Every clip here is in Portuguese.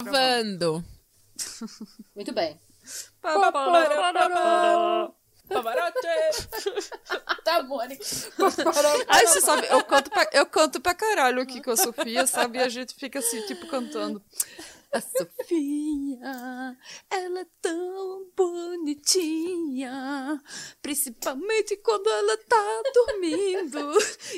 Gravando. Muito bem. Tá, Mônica. Aí você sabe, eu canto, pra, eu canto pra caralho aqui com a Sofia, sabe? E a gente fica assim, tipo, cantando. A Sofia, ela é tão bonitinha, principalmente quando ela tá dormindo.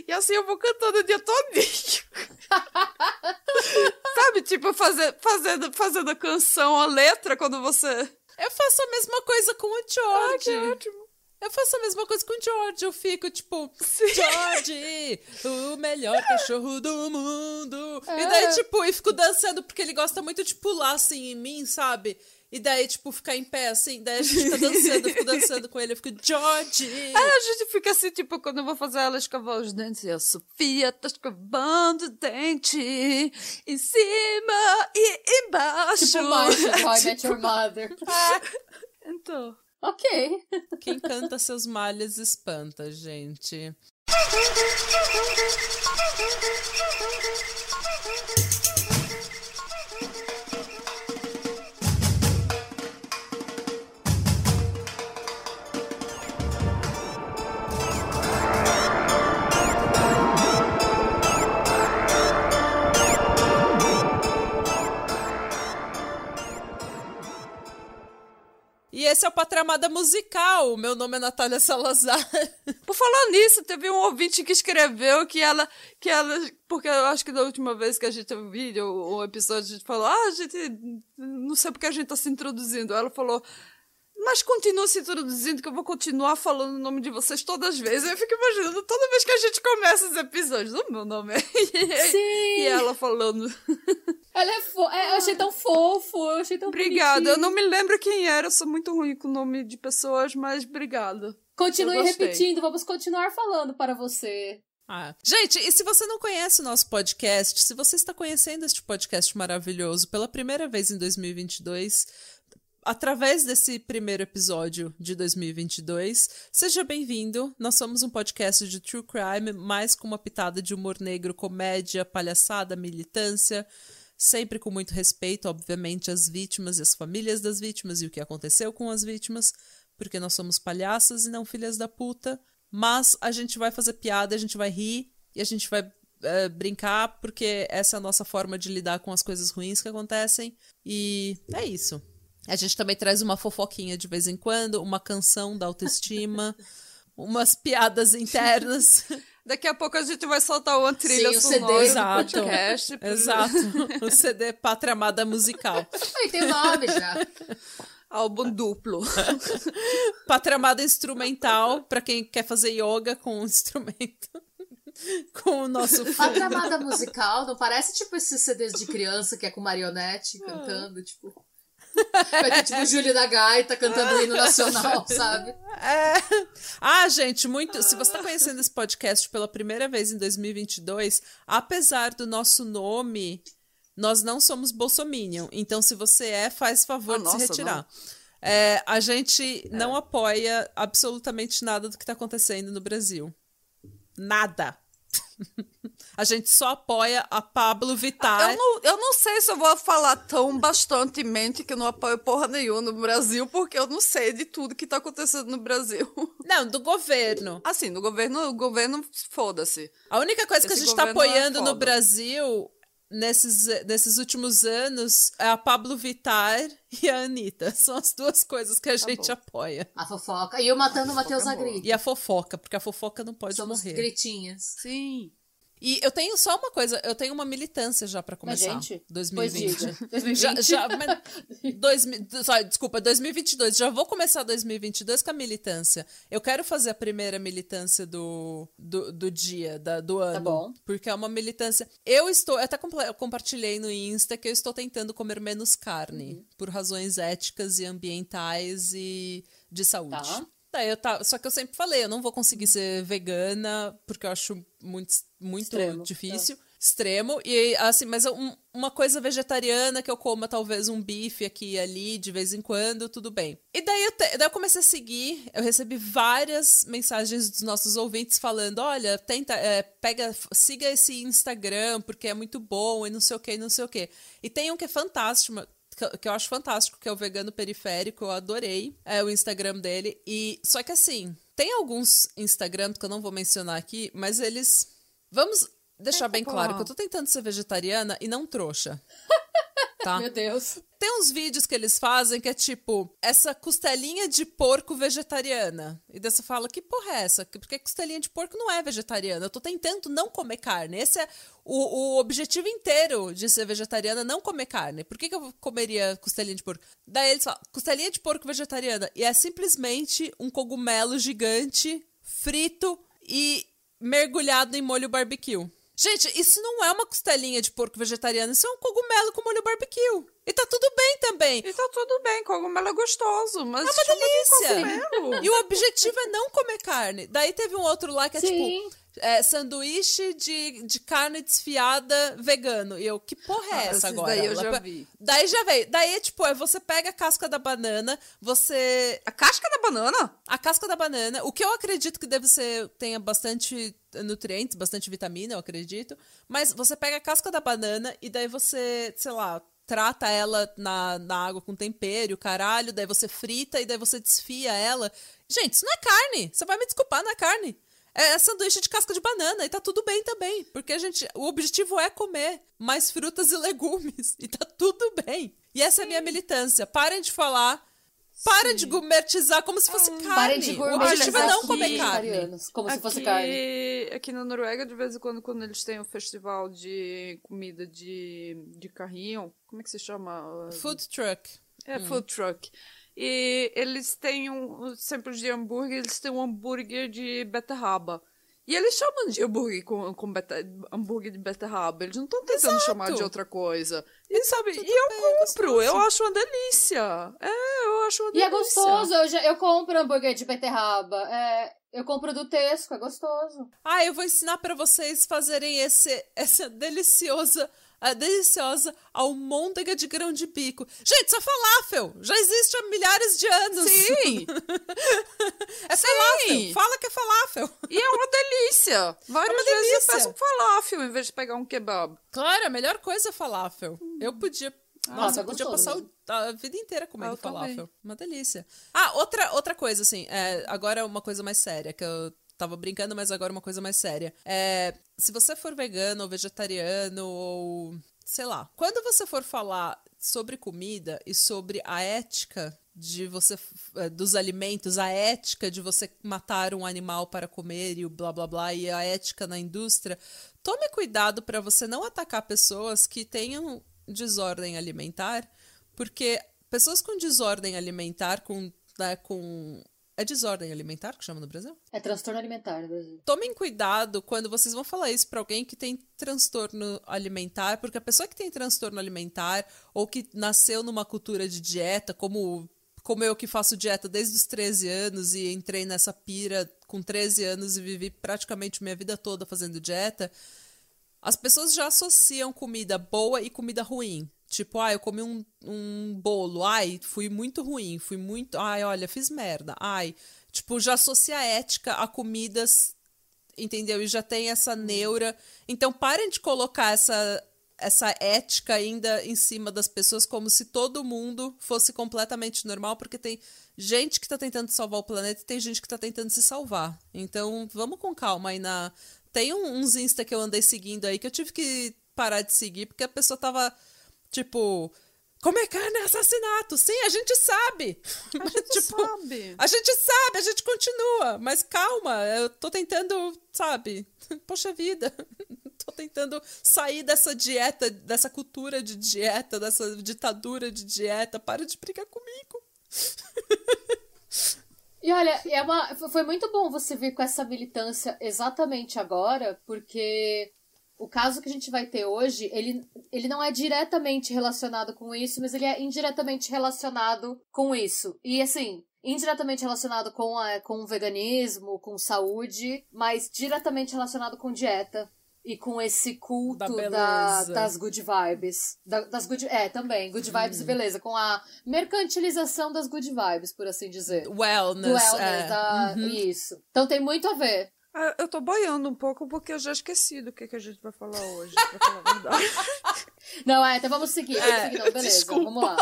E assim eu vou cantando o dia todinho. Sabe, tipo, fazer, fazendo, fazendo a canção, a letra, quando você... Eu faço a mesma coisa com o George. que ótimo. Eu faço a mesma coisa com o George. Eu fico tipo, George, o melhor cachorro do mundo. E daí, tipo, e fico dançando porque ele gosta muito de pular assim em mim, sabe? E daí, tipo, ficar em pé assim. Daí a gente tá dançando, eu fico dançando com ele. Eu fico, George. Aí a gente fica assim, tipo, quando eu vou fazer ela escovar os dentes, e a Sofia tá escovando o dente em cima e embaixo. Tipo Marcia, How I Met Your Mother. Então. Ok. Quem canta seus males espanta, gente. esse é o Patramada Musical. Meu nome é Natália Salazar. Por falar nisso, teve um ouvinte que escreveu que ela, que ela, porque eu acho que da última vez que a gente teve um vídeo, o episódio, a gente falou, ah, a gente, não sei porque a gente tá se introduzindo. Ela falou, mas continua se introduzindo que eu vou continuar falando o nome de vocês todas as vezes. Eu fico imaginando toda vez que a gente começa os episódios, o meu nome é... Sim. E ela falando, Ela é fo... é, eu achei tão fofo, eu achei tão obrigada. Eu bonitinho. não me lembro quem era, eu sou muito ruim com o nome de pessoas, mas obrigada. Continue Eu repetindo, vamos continuar falando para você. Ah. Gente, e se você não conhece o nosso podcast, se você está conhecendo este podcast maravilhoso pela primeira vez em 2022, através desse primeiro episódio de 2022, seja bem-vindo. Nós somos um podcast de true crime, mais com uma pitada de humor negro, comédia, palhaçada, militância, sempre com muito respeito, obviamente, às vítimas e às famílias das vítimas e o que aconteceu com as vítimas, porque nós somos palhaças e não filhas da puta. Mas a gente vai fazer piada, a gente vai rir e a gente vai eh, brincar, porque essa é a nossa forma de lidar com as coisas ruins que acontecem. E é isso. A gente também traz uma fofoquinha de vez em quando, uma canção da autoestima, umas piadas internas. Daqui a pouco a gente vai soltar uma trilha Sim, o sonora CD. do Exato. podcast. Exato. O CD Pátria Amada Musical. Aí tem nome já. Álbum duplo. Pátria Amada Instrumental, pra quem quer fazer yoga com o instrumento. Com o nosso A fundo. tramada musical não parece tipo esses CDs de criança que é com marionete cantando, tipo. Vai ter tipo o Júlio da Gaita cantando o hino nacional, sabe? É. Ah, gente, muito. Se você está conhecendo esse podcast pela primeira vez em 2022, apesar do nosso nome, nós não somos Bolsominion. Então, se você é, faz favor Ah, de nossa, se retirar. É, a gente não apoia absolutamente nada do que está acontecendo no Brasil. Nada. a gente só apoia a Pablo Vittar. Eu não, eu não sei se eu vou falar tão bastantemente que eu não apoio porra nenhuma no Brasil, porque eu não sei de tudo que tá acontecendo no Brasil. Não, do governo. Assim, no governo, o governo, foda-se. A única coisa que a Esse gente está governo é apoiando no foda. Brasil nesses, nesses últimos anos é a Pablo Vittar e a Anitta. São as duas coisas que a gente bom. apoia. A fofoca. E eu matando o Matheus é. Agri. E a fofoca, porque a fofoca não pode Somos morrer. gritinhas. Sim. E eu tenho só uma coisa, eu tenho uma militância já pra Mas, começar. gente, 2020. pois diga. 2020. Já, já, mas, dois, só, desculpa, 2022. Já vou começar 2022 com a militância. Eu quero fazer a primeira militância do, do, do dia, da, do ano. bom. Porque é uma militância. Eu estou. Eu até compa- compartilhei no Insta que eu estou tentando comer menos carne. Uhum. Por razões éticas e ambientais e de saúde. Tá. Daí eu tá, só que eu sempre falei, eu não vou conseguir ser vegana porque eu acho muito, muito Extremo, difícil. extremo. E assim, mas um, uma coisa vegetariana que eu coma talvez um bife aqui e ali de vez em quando, tudo bem. E daí eu, te, daí eu comecei a seguir, eu recebi várias mensagens dos nossos ouvintes falando: olha, tenta, é, pega, siga esse Instagram, porque é muito bom, e não sei o que, não sei o que. E tem um que é fantástico, que eu acho fantástico, que é o Vegano Periférico, eu adorei é, o Instagram dele. E só que assim, tem alguns Instagrams que eu não vou mencionar aqui, mas eles. Vamos deixar bem claro que eu tô tentando ser vegetariana e não trouxa. Tá? Meu Deus. Tem uns vídeos que eles fazem que é tipo, essa costelinha de porco vegetariana. E daí você fala, que porra é essa? Porque costelinha de porco não é vegetariana. Eu tô tentando não comer carne. Esse é o, o objetivo inteiro de ser vegetariana, não comer carne. Por que, que eu comeria costelinha de porco? Daí eles falam, costelinha de porco vegetariana. E é simplesmente um cogumelo gigante, frito e mergulhado em molho barbecue. Gente, isso não é uma costelinha de porco vegetariano, isso é um cogumelo com molho barbecue. E tá tudo bem também. E tá tudo bem, cogumelo é gostoso, mas é uma delícia. E o objetivo é não comer carne. Daí teve um outro lá que é Sim. tipo é, sanduíche de, de carne desfiada vegano. E eu, que porra é Ah, essa agora? daí eu Ela já vi. Daí já veio. Daí, tipo, é você pega a casca da banana, você A casca da banana? a casca da banana, o que eu acredito que deve ser, tenha bastante nutrientes, bastante vitamina, eu acredito. Mas você pega a casca da banana e daí você, sei lá, trata ela na, na água com tempero, caralho, daí você frita e daí você desfia ela. Gente, isso não é carne. Você vai me desculpar, não é carne. É sanduíche de casca de banana e tá tudo bem também. Porque a gente. O objetivo é comer mais frutas e legumes. E tá tudo bem. E essa é a minha militância. Parem de falar. Parem de gourmetizar como se fosse carne. Parem de o objetivo é gourmetizar não comer carne. como se aqui, fosse carne. Aqui na Noruega, de vez em quando, quando eles têm o festival de comida de, de carrinho, como é que se chama? Food truck. É, food truck. E eles têm um, sempre de hambúrguer, eles têm um hambúrguer de beterraba. E eles chamam de hambúrguer com, com beta, hambúrguer de beterraba. Eles não estão tentando Exato. chamar de outra coisa. E sabe, tudo e eu bem, compro, eu acho uma delícia. É, eu acho uma E é delícia. gostoso, eu, já, eu compro hambúrguer de beterraba. É, eu compro do Tesco, é gostoso. Ah, eu vou ensinar pra vocês fazerem esse, essa deliciosa, a deliciosa almôndega de grão de bico. Gente, isso é falafel! Já existe há milhares de anos. Sim, É falafel. Fala que é falafel. e é uma delícia. Várias É uma vezes delícia. eu peço um falafel em vez de pegar um kebab. Claro, a melhor coisa é falafel. Eu podia. Nossa, é eu podia passar o- a vida inteira comendo também. falafel. Uma delícia. Ah, outra, outra coisa, assim, é, agora uma coisa mais séria, que eu tava brincando, mas agora uma coisa mais séria. É, se você for vegano ou vegetariano ou. sei lá. Quando você for falar sobre comida e sobre a ética de você eh, dos alimentos, a ética de você matar um animal para comer e o blá blá blá e a ética na indústria, tome cuidado para você não atacar pessoas que tenham desordem alimentar, porque pessoas com desordem alimentar, com, né, com é desordem alimentar que chama no Brasil? É transtorno alimentar no Brasil. Tomem cuidado quando vocês vão falar isso pra alguém que tem transtorno alimentar, porque a pessoa que tem transtorno alimentar ou que nasceu numa cultura de dieta, como como eu que faço dieta desde os 13 anos e entrei nessa pira com 13 anos e vivi praticamente minha vida toda fazendo dieta, as pessoas já associam comida boa e comida ruim. Tipo, ah, eu comi um, um bolo, ai, fui muito ruim, fui muito. Ai, olha, fiz merda. Ai, tipo, já associa a ética a comidas, entendeu? E já tem essa neura. Então, parem de colocar essa, essa ética ainda em cima das pessoas como se todo mundo fosse completamente normal, porque tem gente que tá tentando salvar o planeta e tem gente que tá tentando se salvar. Então, vamos com calma aí na. Tem uns Insta que eu andei seguindo aí que eu tive que parar de seguir porque a pessoa tava, tipo. Comer carne é assassinato. Sim, a gente sabe. A gente sabe. A gente sabe, a gente continua. Mas calma, eu tô tentando, sabe? Poxa vida. Tô tentando sair dessa dieta, dessa cultura de dieta, dessa ditadura de dieta. Para de brigar comigo. E olha, é uma, foi muito bom você vir com essa militância exatamente agora, porque o caso que a gente vai ter hoje, ele, ele não é diretamente relacionado com isso, mas ele é indiretamente relacionado com isso. E assim, indiretamente relacionado com, a, com o veganismo, com saúde, mas diretamente relacionado com dieta. e com esse culto Da da- das good vibes. Da- das good, é, também, good vibes Hum. e beleza, com a mercantilização das good vibes, por assim dizer. Do Wellness. wellness, é. Uhum. isso. Então tem muito a ver. Ah, Eu tô boiando um pouco porque eu já esqueci do que, que a gente vai falar hoje, pra falar a verdade. Não, é, então vamos seguir. vamos É, seguir, não, beleza, desculpa. vamos lá.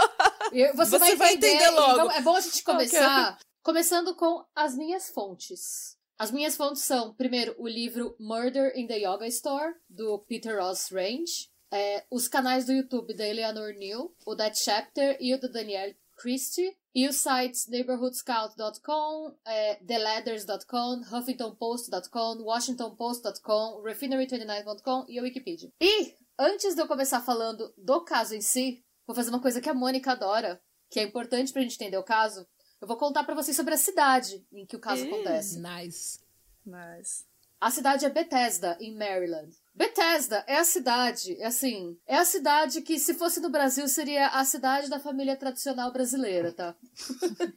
Você, Você vai vai entender, entender logo. é bom a gente começar começando com as minhas fontes. As minhas fontes são, primeiro, o livro Murder in the Yoga Store, do Peter Ross Range. É, os canais do YouTube da Eleanor New, o That Chapter e o do Daniel Christie. E os sites neighborhoodscout.com, é, theladders.com, huffingtonpost.com, washingtonpost.com, refinery29.com e a Wikipedia. E, antes de eu começar falando do caso em si, vou fazer uma coisa que a Mônica adora, que é importante pra gente entender o caso. Eu vou contar pra vocês sobre a cidade em que o caso Ih. acontece. Nice. Nice. A cidade é Bethesda, em Maryland. Bethesda é a cidade, é assim, é a cidade que, se fosse no Brasil, seria a cidade da família tradicional brasileira, tá?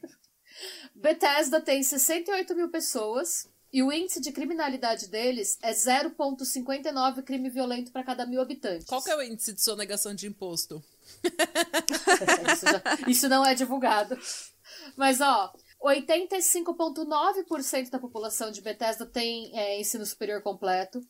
Bethesda tem 68 mil pessoas e o índice de criminalidade deles é 0,59 crime violento para cada mil habitantes. Qual que é o índice de sonegação de imposto? isso, já- isso não é divulgado. Mas, ó, 85,9% da população de Bethesda tem é, ensino superior completo.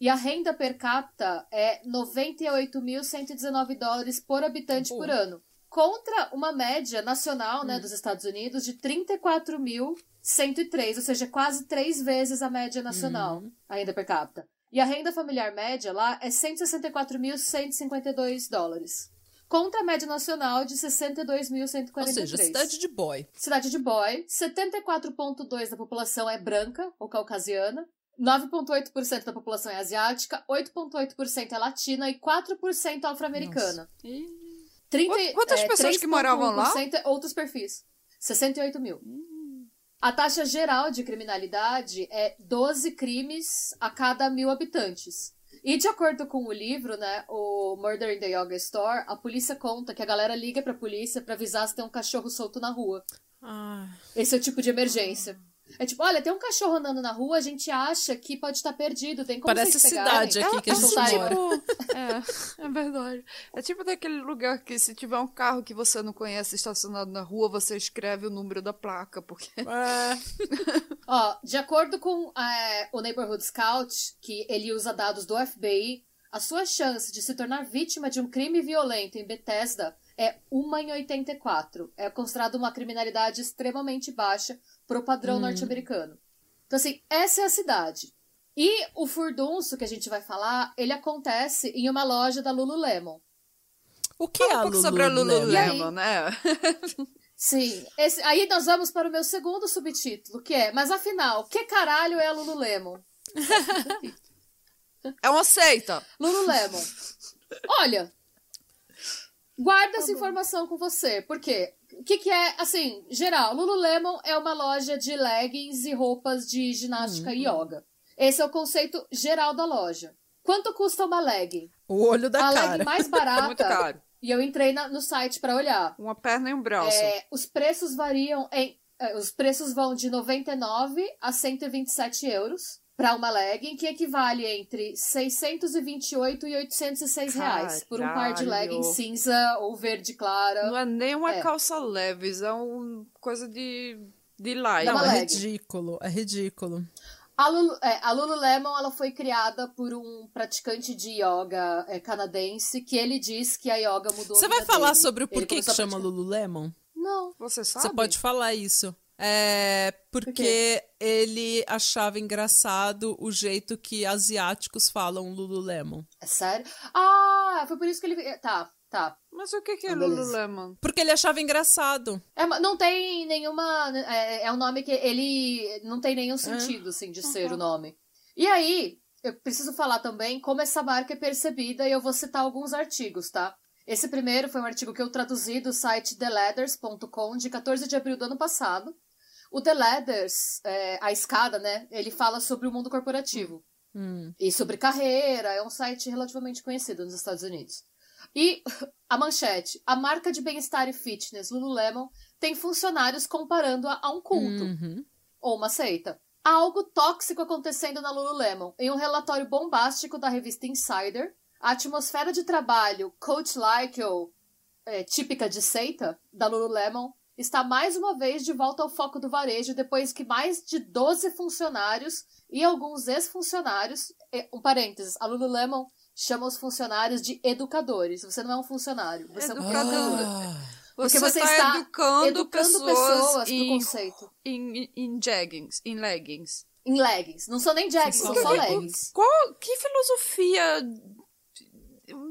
E a renda per capita é 98.119 dólares por habitante Pô. por ano. Contra uma média nacional né, dos Estados Unidos de 34.103, ou seja, quase três vezes a média nacional, a renda per capita. E a renda familiar média lá é 164.152 dólares. Contra a média nacional de 62.143. Ou seja, cidade de boy. Cidade de boy, 74,2% da população é branca ou caucasiana, 9,8% da população é asiática, 8,8% é latina e 4% afro-americana. Ih, 30 Quant- quantas é, pessoas que moravam lá? 3,1% é outros perfis. 68 mil. A taxa geral de criminalidade é 12 crimes a cada mil habitantes. E de acordo com o livro, né, o Murder in the Yoga Store, a polícia conta que a galera liga pra polícia pra avisar se tem um cachorro solto na rua. Ah, Esse é o tipo de emergência. É tipo, olha, tem um cachorro andando na rua, a gente acha que pode estar perdido, tem como Parece vocês cidade pegarem? aqui que a gente Soltarem- mora. É, é verdade. É tipo daquele lugar que se tiver um carro que você não conhece estacionado na rua, você escreve o número da placa, porque é. Ó, de acordo com é, o Neighborhood Scout, que ele usa dados do FBI, a sua chance de se tornar vítima de um crime violento em Bethesda é 1 em 84. É considerado uma criminalidade extremamente baixa pro padrão norte-americano. Então, assim, essa é a cidade. E o furdunço que a gente vai falar, ele acontece em uma loja da Lululemon. O que é Fala a um pouco sobre a Lululemon? Aí? Né? Sim, esse- aí nós vamos para o meu segundo subtítulo, que é, mas afinal, que caralho é a Lululemon? É uma seita. Lululemon. Olha, guarda essa informação com você, porque o que, que é, assim, geral, Lululemon é uma loja de leggings e roupas de ginástica e yoga. Esse é o conceito geral da loja. Quanto custa uma legging? O olho da a cara. legging mais É barata. muito caro. E eu entrei na- no site para olhar. Uma perna e um braço. É, os preços variam em. é, os preços vão de 99 a 127 euros para uma legging, que equivale entre 628 e 806 reais por um par de Caralho. legging cinza ou verde clara. Não é nem uma É. calça leves, é uma coisa de, de light. Não, uma é legging. ridículo, é ridículo. A, Lulu, é, a Lululemon ela foi criada por um praticante de yoga é, canadense que ele diz que a yoga mudou Você vai falar dele. sobre o porquê que chama. Lululemon? Não. Você sabe? Você pode falar isso. É porque ele achava engraçado o jeito que asiáticos falam Lululemon. É sério? Ah, foi por isso que ele. Tá, tá. Mas o que, que é Ah. Lululemon? Porque ele achava engraçado. É, não tem nenhuma. É, é um nome que ele. Não tem nenhum sentido, assim, de ser o nome. E aí, eu preciso falar também como essa marca é percebida e eu vou citar alguns artigos, tá? Esse primeiro foi um artigo que eu traduzi do site theladders.com de 14 de abril do ano passado. O The Ladders, é, a escada, né? Ele fala sobre o mundo corporativo. Hum. E sobre carreira, é um site relativamente conhecido nos Estados Unidos. E a manchete: a marca de bem-estar e fitness Lululemon tem funcionários comparando-a a um culto Uhum. ou uma seita. Há algo tóxico acontecendo na Lululemon. Em um relatório bombástico da revista Insider, a atmosfera de trabalho coach-like ou é, típica de seita da Lululemon está mais uma vez de volta ao foco do varejo depois que mais de 12 funcionários e alguns ex-funcionários, um parênteses, a Lululemon chama os funcionários de educadores. Você não é um funcionário, você Educador. é um educador. Ah. Porque você, você está está educando, educando pessoas, pessoas pro em, conceito. em, em jeggings, em leggings. Em leggings. Não são nem jeggings, são só Que- leggings. Qual, que filosofia...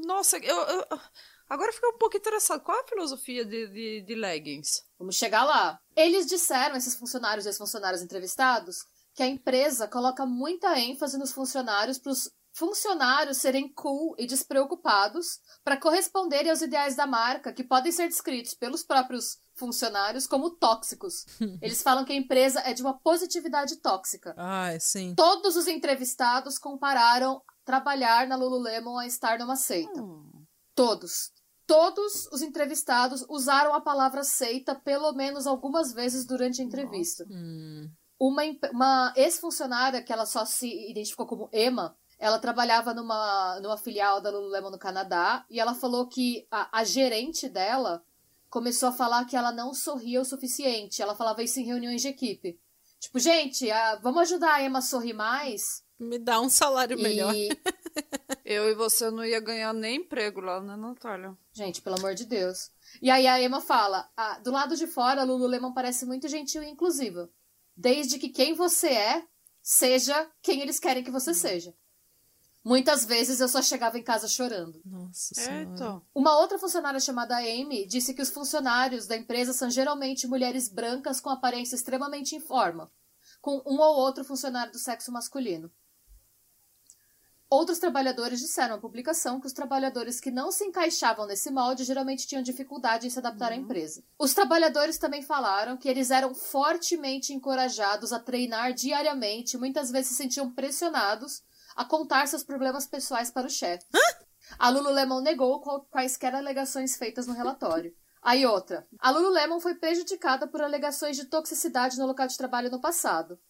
Nossa, eu, eu- agora fiquei um pouco interessado. Qual a filosofia de, de, de leggings? Vamos chegar lá. Eles disseram, esses funcionários e ex-funcionários entrevistados, que a empresa coloca muita ênfase nos funcionários para os funcionários serem cool e despreocupados para corresponderem aos ideais da marca, que podem ser descritos pelos próprios funcionários como tóxicos. Eles falam que a empresa é de uma positividade tóxica. Ai, sim. Todos os entrevistados compararam trabalhar na Lululemon a estar numa seita. Hum. Todos. Todos os entrevistados usaram a palavra seita pelo menos algumas vezes durante a entrevista. Hum. Uma, uma ex-funcionária, que ela só se identificou como Emma, ela trabalhava numa, numa filial da Lululemon no Canadá, e ela falou que a, a gerente dela começou a falar que ela não sorria o suficiente. Ela falava isso em reuniões de equipe. Tipo, gente, ah, vamos ajudar a Emma a sorrir mais? Me dá um salário melhor. E, Eu e você não ia ganhar nem emprego lá, né, Natália? Gente, pelo amor de Deus. E aí a Emma fala: ah, do lado de fora, a Lululemon parece muito gentil e inclusiva. Desde que quem você é seja quem eles querem que você seja. Muitas vezes eu só chegava em casa chorando. Nossa senhora. Uma outra funcionária chamada Amy disse que os funcionários da empresa são geralmente mulheres brancas com aparência extremamente em forma, com um ou outro funcionário do sexo masculino. Outros trabalhadores disseram à publicação que os trabalhadores que não se encaixavam nesse molde geralmente tinham dificuldade em se adaptar à empresa. Os trabalhadores também falaram que eles eram fortemente encorajados a treinar diariamente, e muitas vezes se sentiam pressionados a contar seus problemas pessoais para o chefe. A Lululemon negou quaisquer alegações feitas no relatório. Aí outra. A Lululemon foi prejudicada por alegações de toxicidade no local de trabalho no passado.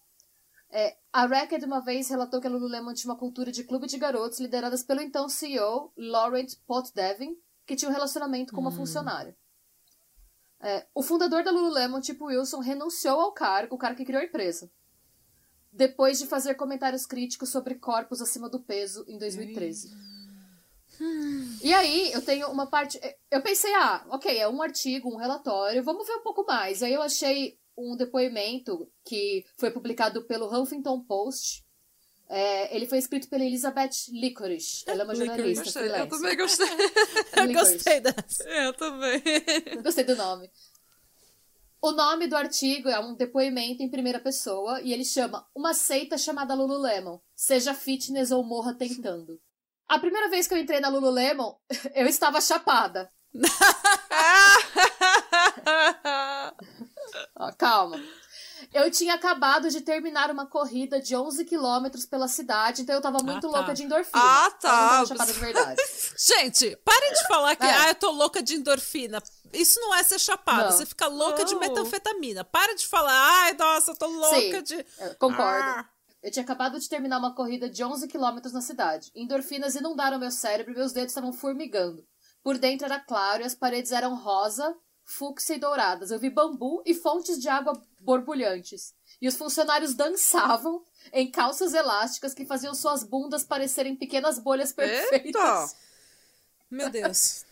É, a Racket uma vez relatou que a Lululemon tinha uma cultura de clube de garotos lideradas pelo então CEO Laurent Potdevin, que tinha um relacionamento com uma funcionária. É, o fundador da Lululemon, Tipo Wilson, renunciou ao cargo, o cara que criou a empresa, depois de fazer comentários críticos sobre corpos acima do peso em 2013. E aí, eu tenho uma parte. Eu pensei, ah, ok, é um artigo, um relatório, vamos ver um pouco mais. Aí eu achei um depoimento que foi publicado pelo Huffington Post. É, ele foi escrito pela Elizabeth Licorice. Ela é uma Licorice. jornalista. Gostei, eu também gostei. Eu gostei dessa. eu também. Gostei do nome. O nome do artigo é um depoimento em primeira pessoa e ele chama Uma seita chamada Lululemon. Seja fitness ou morra tentando. A primeira vez que eu entrei na Lululemon, eu estava chapada. Ó, calma. Eu tinha acabado de terminar uma corrida de 11 quilômetros pela cidade, então eu tava muito Ah, tá. louca de endorfina. Ah, tá. Eu não tava chapada de verdade. Gente, parem de falar que É. ah, eu tô louca de endorfina. Isso não é ser chapada, Não. você fica louca de Não. metanfetamina. Para de falar, ai, nossa, eu tô louca Sim. de. Eu concordo. Ah. Eu tinha acabado de terminar uma corrida de 11 quilômetros na cidade. Endorfinas inundaram meu cérebro e meus dedos estavam formigando. Por dentro era claro e as paredes eram rosa, fúcsia e douradas. Eu vi bambu e fontes de água borbulhantes. E os funcionários dançavam em calças elásticas que faziam suas bundas parecerem pequenas bolhas perfeitas. Eita! Meu Deus.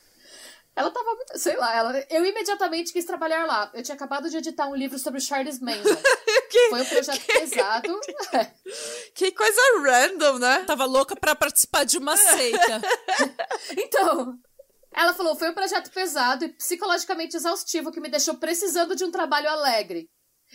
Ela tava muito. Sei lá, ela, eu imediatamente quis trabalhar lá. Eu tinha acabado de editar um livro sobre Charles Manson. Foi um projeto pesado. Que coisa random, né? Tava louca pra participar de uma seita. Então, ela falou: foi um projeto pesado e psicologicamente exaustivo que me deixou precisando de um trabalho alegre.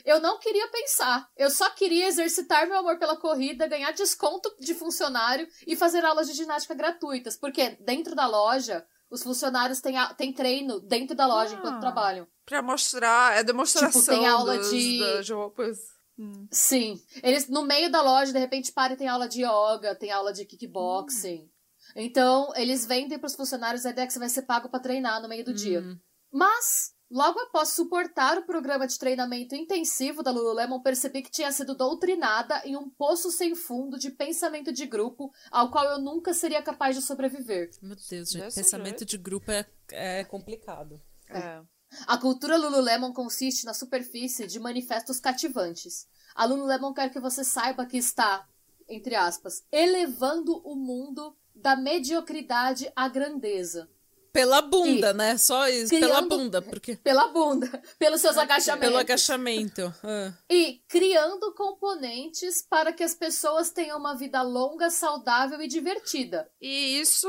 Eu não queria pensar, eu só queria exercitar meu amor pela corrida, ganhar desconto de funcionário e fazer aulas de ginástica gratuitas, porque dentro da loja, os funcionários têm, a- têm treino dentro da loja Ah. enquanto trabalham. Pra mostrar, é demonstração Tipo, tem aula das, de- das roupas. Hum. Sim. Eles, no meio da loja, de repente, param e tem aula de yoga, tem aula de kickboxing. Então, eles vendem pros funcionários a ideia que você vai ser pago pra treinar no meio do dia. Mas, Logo após suportar o programa de treinamento intensivo da Lululemon, percebi que tinha sido doutrinada em um poço sem fundo de pensamento de grupo ao qual eu nunca seria capaz de sobreviver. Meu Deus, gente, Desse pensamento jeito. de grupo é, é complicado. É. A cultura Lululemon consiste na superfície de manifestos cativantes. A Lululemon quer que você saiba que está, entre aspas, elevando o mundo da mediocridade à grandeza. Pela bunda, né? Só isso, pela criando- bunda, porque Pela bunda, pelos seus agachamentos. pelo agachamento. Ah. E criando componentes para que as pessoas tenham uma vida longa, saudável e divertida. E isso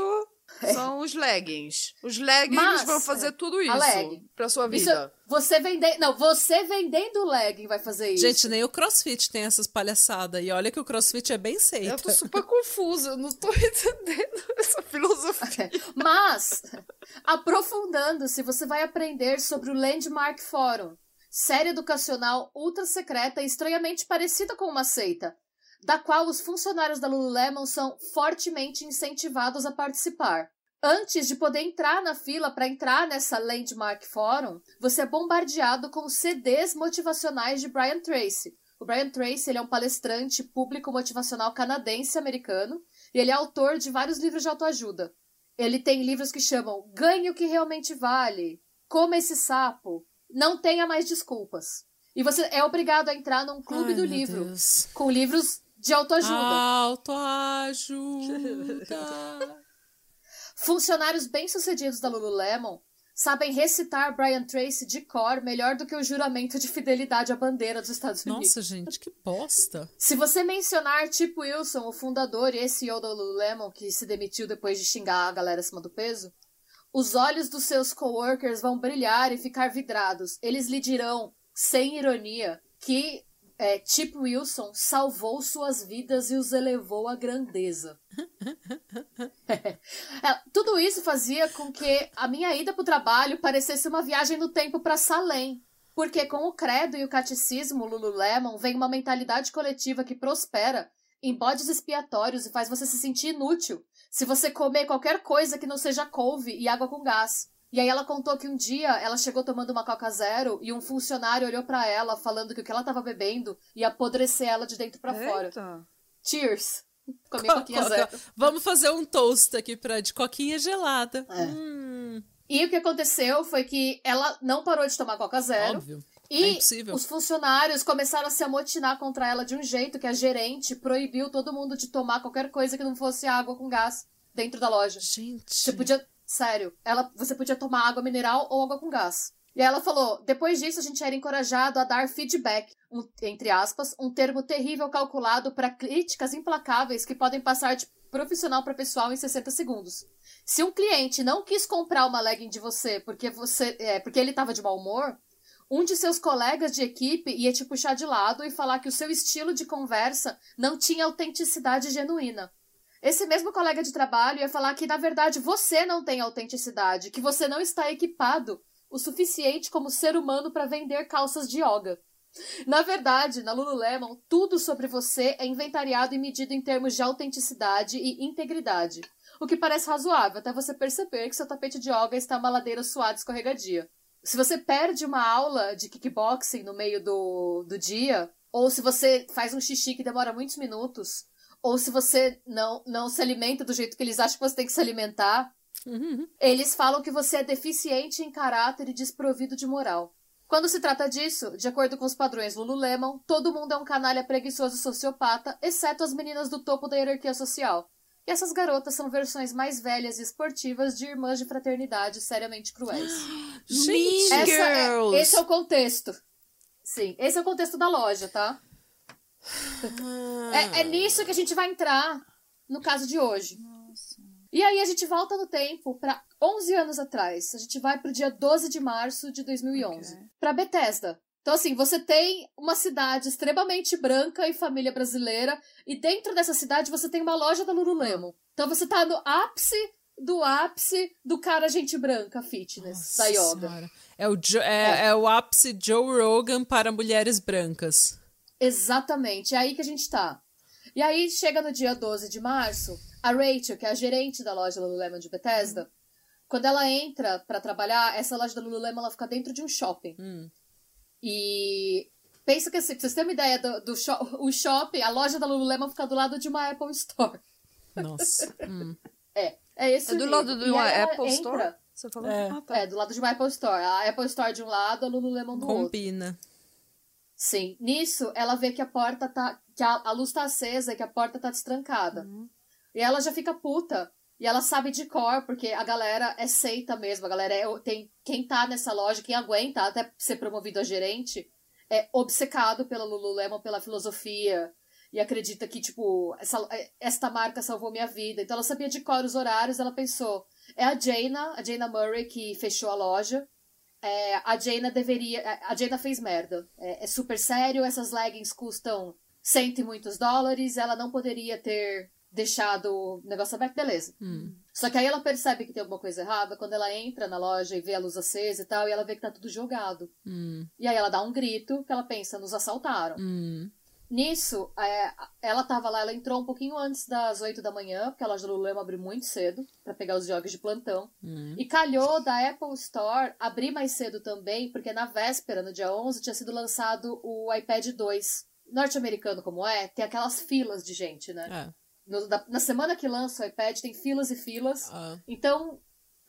são os leggings. Os leggings Mas, vão fazer tudo isso pra sua Isso, vida. você vender, não, você vendendo legging vai fazer isso. Gente, nem o CrossFit tem essas palhaçadas. E olha que o CrossFit é bem Eu seita. tô super confusa, eu não tô entendendo essa filosofia. Mas, aprofundando-se, você vai aprender sobre o Landmark Forum, série educacional ultra secreta e estranhamente parecida com uma seita, da qual os funcionários da Lululemon são fortemente incentivados a participar. Antes de poder entrar na fila para entrar nessa Landmark Forum, você é bombardeado com CDs motivacionais de Brian Tracy. O Brian Tracy ele é um palestrante público motivacional canadense-americano e ele é autor de vários livros de autoajuda. Ele tem livros que chamam Ganhe o que realmente vale, Coma esse sapo, Não tenha mais desculpas. E você é obrigado a entrar num clube Ai, do livro Deus. com livros de autoajuda. Autoajuda. Funcionários bem-sucedidos da Lululemon sabem recitar Brian Tracy de cor melhor do que o juramento de fidelidade à bandeira dos Estados Unidos. Nossa, gente, que bosta. Se você mencionar Chip Wilson, o fundador e CEO da Lululemon, que se demitiu depois de xingar a galera acima do peso, os olhos dos seus coworkers vão brilhar e ficar vidrados. Eles lhe dirão, sem ironia, que é, Chip Wilson salvou suas vidas e os elevou à grandeza. É, tudo isso fazia com que a minha ida para o trabalho parecesse uma viagem no tempo para Salem. Porque com o credo e o catecismo Lululemon vem uma mentalidade coletiva que prospera em bodes expiatórios e faz você se sentir inútil se você comer qualquer coisa que não seja couve e água com gás. E aí ela contou que um dia ela chegou tomando uma Coca Zero e um funcionário olhou para ela falando que o que ela tava bebendo ia apodrecer ela de dentro para fora. Eita. Cheers! Comi Coquinha Zero. Vamos fazer um toast aqui pra, de coquinha gelada. É. Hum, E o que aconteceu foi que ela não parou de tomar Coca Zero. óbvio. E É os funcionários começaram a se amotinar contra ela de um jeito que a gerente proibiu todo mundo de tomar qualquer coisa que não fosse água com gás dentro da loja. Gente. Você podia. Sério, ela, você podia tomar água mineral ou água com gás. E ela falou: depois disso a gente era encorajado a dar feedback, um- entre aspas, um termo terrível calculado para críticas implacáveis que podem passar de profissional para pessoal em 60 segundos. Se um cliente não quis comprar uma legging de você porque você é, porque ele estava de mau humor, um de seus colegas de equipe ia te puxar de lado e falar que o seu estilo de conversa não tinha autenticidade genuína. Esse mesmo colega de trabalho ia falar que, na verdade, você não tem autenticidade, que você não está equipado o suficiente como ser humano para vender calças de yoga. Na verdade, na Lululemon, tudo sobre você é inventariado e medido em termos de autenticidade e integridade. O que parece razoável, até você perceber que seu tapete de yoga está uma ladeira suada escorregadia. Se você perde uma aula de kickboxing no meio do, do dia, ou se você faz um xixi que demora muitos minutos, ou se você não, não se alimenta do jeito que eles acham que você tem que se alimentar, Uhum. eles falam que você é deficiente em caráter e desprovido de moral. Quando se trata disso, de acordo com os padrões Lululemon, todo mundo é um canalha preguiçoso e sociopata, exceto as meninas do topo da hierarquia social. E essas garotas são versões mais velhas e esportivas de irmãs de fraternidade seriamente cruéis. Gente, é- Girls. esse é o contexto. Sim, esse é o contexto da loja, tá? É, é nisso que a gente vai entrar no caso de hoje. E aí a gente volta no tempo para 11 anos atrás. A gente vai pro dia 12 de março de 2011, Ok. Pra Bethesda. Então assim, você tem uma cidade extremamente branca e família brasileira e dentro dessa cidade você tem uma loja da Lululemon. Então você tá no ápice do ápice do cara gente branca fitness, da Nossa yoga. Senhora. É o, Jo- é, é o ápice Joe Rogan para mulheres brancas. Exatamente, é aí que a gente tá. E aí chega no dia 12 de março, a Rachel, que é a gerente da loja Lululemon de Bethesda, Quando ela entra pra trabalhar, essa loja da Lululemon ela fica dentro de um shopping. Hum. E pensa que assim, pra vocês terem uma ideia do, do sho o shopping, a loja da Lululemon fica do lado de uma Apple Store. Nossa. Hum. É, é esse É do nível. lado de uma Apple entra- Store? Você falou? É. Ah, tá. É, do lado de uma Apple Store. A Apple Store de um lado, a Lululemon do outro. Combina. Sim. Nisso, ela vê que a porta tá. que a, a luz tá acesa e que a porta tá destrancada. Uhum. E ela já fica puta. E ela sabe de cor, porque a galera é seita mesmo. A galera é, tem. Quem tá nessa loja, quem aguenta até ser promovido a gerente, é obcecado pela Lululemon, pela filosofia. E acredita que, tipo, essa, esta marca salvou minha vida. Então ela sabia de cor os horários, ela pensou. É a Jaina, a Jaina Murray, que fechou a loja. É, a Jaina deveria. A Jaina fez merda. É, é super sério, essas leggings custam cento e muitos dólares, ela não poderia ter deixado o negócio aberto, beleza. Hum. Só que aí ela percebe que tem alguma coisa errada quando ela entra na loja e vê a luz acesa e tal, e ela vê que tá tudo jogado. Hum. E aí ela dá um grito, que ela pensa, nos assaltaram. Hum. Nisso, é, ela tava lá, ela entrou um pouquinho antes das 8 da manhã, porque a loja do Lululemon abriu muito cedo pra pegar os jogos de plantão. Hum. E calhou da Apple Store abrir mais cedo também, porque na véspera, no dia 11, tinha sido lançado o iPad 2. Norte-americano como é, tem aquelas filas de gente, né? É. No- da- na semana que lança o iPad, tem filas e filas. Ah. Então,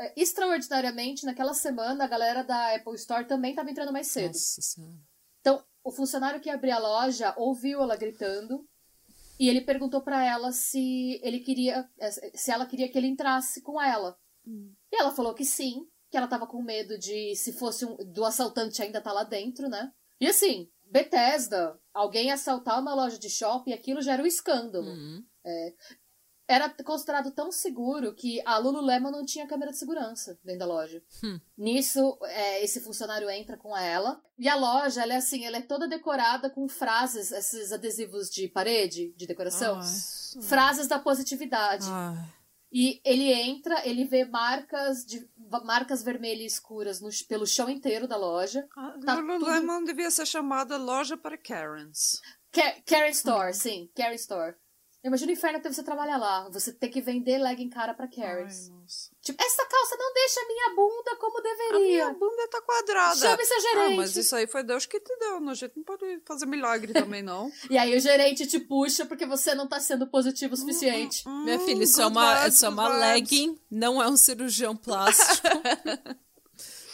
é, extraordinariamente, naquela semana, a galera da Apple Store também tava entrando mais cedo. Nossa senhora. Então, o funcionário que abriu a loja ouviu ela gritando e ele perguntou pra ela se ele queria, eh, se ela queria que ele entrasse com ela. E ela falou que sim, que ela tava com medo de se fosse um, do assaltante ainda tá lá dentro, né? E assim, Bethesda, alguém assaltar uma loja de shopping, aquilo já era um escândalo. Hum. Era considerado tão seguro que a Lululemon não tinha câmera de segurança dentro da loja. Hum. Nisso, é, esse funcionário entra com ela. E a loja, ela é assim, ela é toda decorada com frases, esses adesivos de parede, de decoração. Frases da positividade. Ai. E ele entra, ele vê marcas de marcas vermelhas escuras no, pelo chão inteiro da loja. A Tá Lululemon devia ser chamada loja para Karens. Karen Store, sim, Karen Store. Imagina o inferno que você trabalhar lá. Você ter que vender legging cara pra nossa. Tipo, essa calça não deixa a minha bunda como A deveria. minha bunda tá quadrada. Chame seu gerente. Ah, mas isso aí foi Deus que te deu. A gente não pode fazer milagre também, não. E aí o gerente te puxa porque você não tá sendo positivo o suficiente. Minha filha, isso é Hum, uma, vibes, isso é uma legging, não é um cirurgião plástico.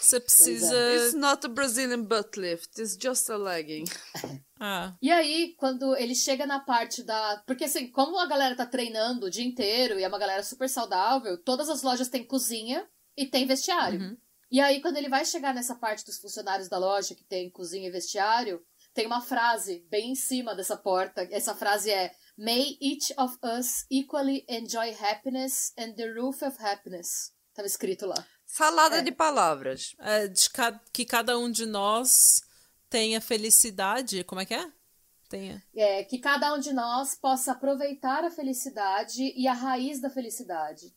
Você precisa. It's not a Brazilian butt lift, it's just a legging. Ah, E aí, quando ele chega na parte da. Porque assim, como a galera tá treinando o dia inteiro e é uma galera super saudável, todas as lojas têm cozinha e tem vestiário. Uhum. E aí, quando ele vai chegar nessa parte dos funcionários da loja que tem cozinha e vestiário, tem uma frase bem em cima dessa porta. Essa frase é: May each of us equally enjoy happiness and the roof of happiness. Tava escrito lá. Salada É. de palavras. é de ca- que cada um de nós tenha felicidade. Como é que é? Tenha. É, que cada um de nós possa aproveitar a felicidade e a raiz da felicidade.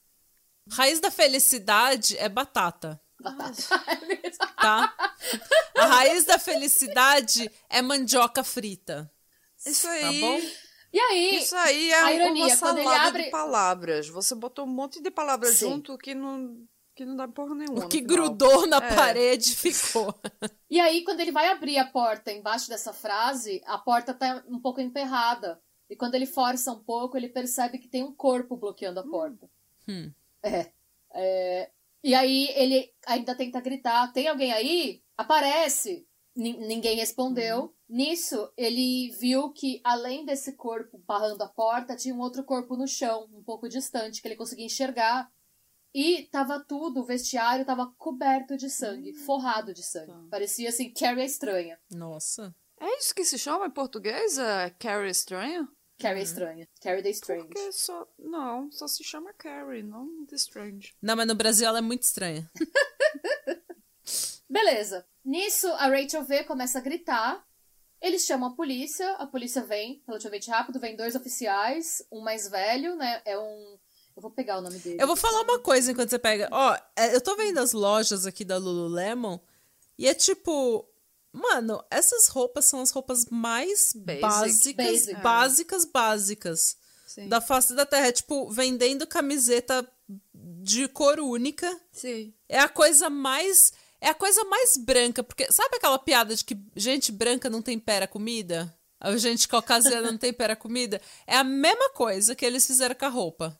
Raiz da felicidade é batata, Batata. tá? A raiz da felicidade é mandioca frita. Isso Tá aí. bom? E aí, Isso aí A é ironia, uma salada abre- de palavras. Você botou um monte de palavras Sim. junto que não, que não dá porra nenhuma. O que grudou na É. parede ficou. e aí, quando ele vai abrir a porta embaixo dessa frase, a porta tá um pouco emperrada. E quando ele força um pouco, ele percebe que tem um corpo bloqueando a porta. Hum. É. É, E aí ele ainda tenta gritar: tem alguém aí? Aparece! Nin- ninguém respondeu. Nisso, ele viu que além desse corpo barrando a porta, tinha um outro corpo no chão, um pouco distante, que ele conseguia enxergar. E tava tudo, o vestiário tava coberto de sangue, forrado de sangue. Tá. Parecia assim, Carrie é estranha. Nossa. É isso que se chama em português? É Carrie Estranha? Carrie é estranha. Carrie the Strange. Porque só. Não, só se chama Carrie, não The Strange. Não, mas no Brasil ela é muito estranha. Beleza. Nisso, a Rachel vê, começa a gritar. Eles chamam a polícia, a polícia vem relativamente rápido, vem dois oficiais, um mais velho, né? É um. Eu vou pegar o nome dele. Eu vou falar uma coisa enquanto você pega. Ó, é, eu tô vendo as lojas aqui da Lululemon e é tipo. Mano, essas roupas são as roupas mais Basic. básicas, Basic. básicas, básicas Sim. da face da terra. É tipo, vendendo camiseta de cor única. Sim. É a coisa mais. É a coisa mais branca, porque sabe aquela piada de que gente branca não tempera comida? A gente caucasiana não tempera comida? É a mesma coisa que eles fizeram com a roupa.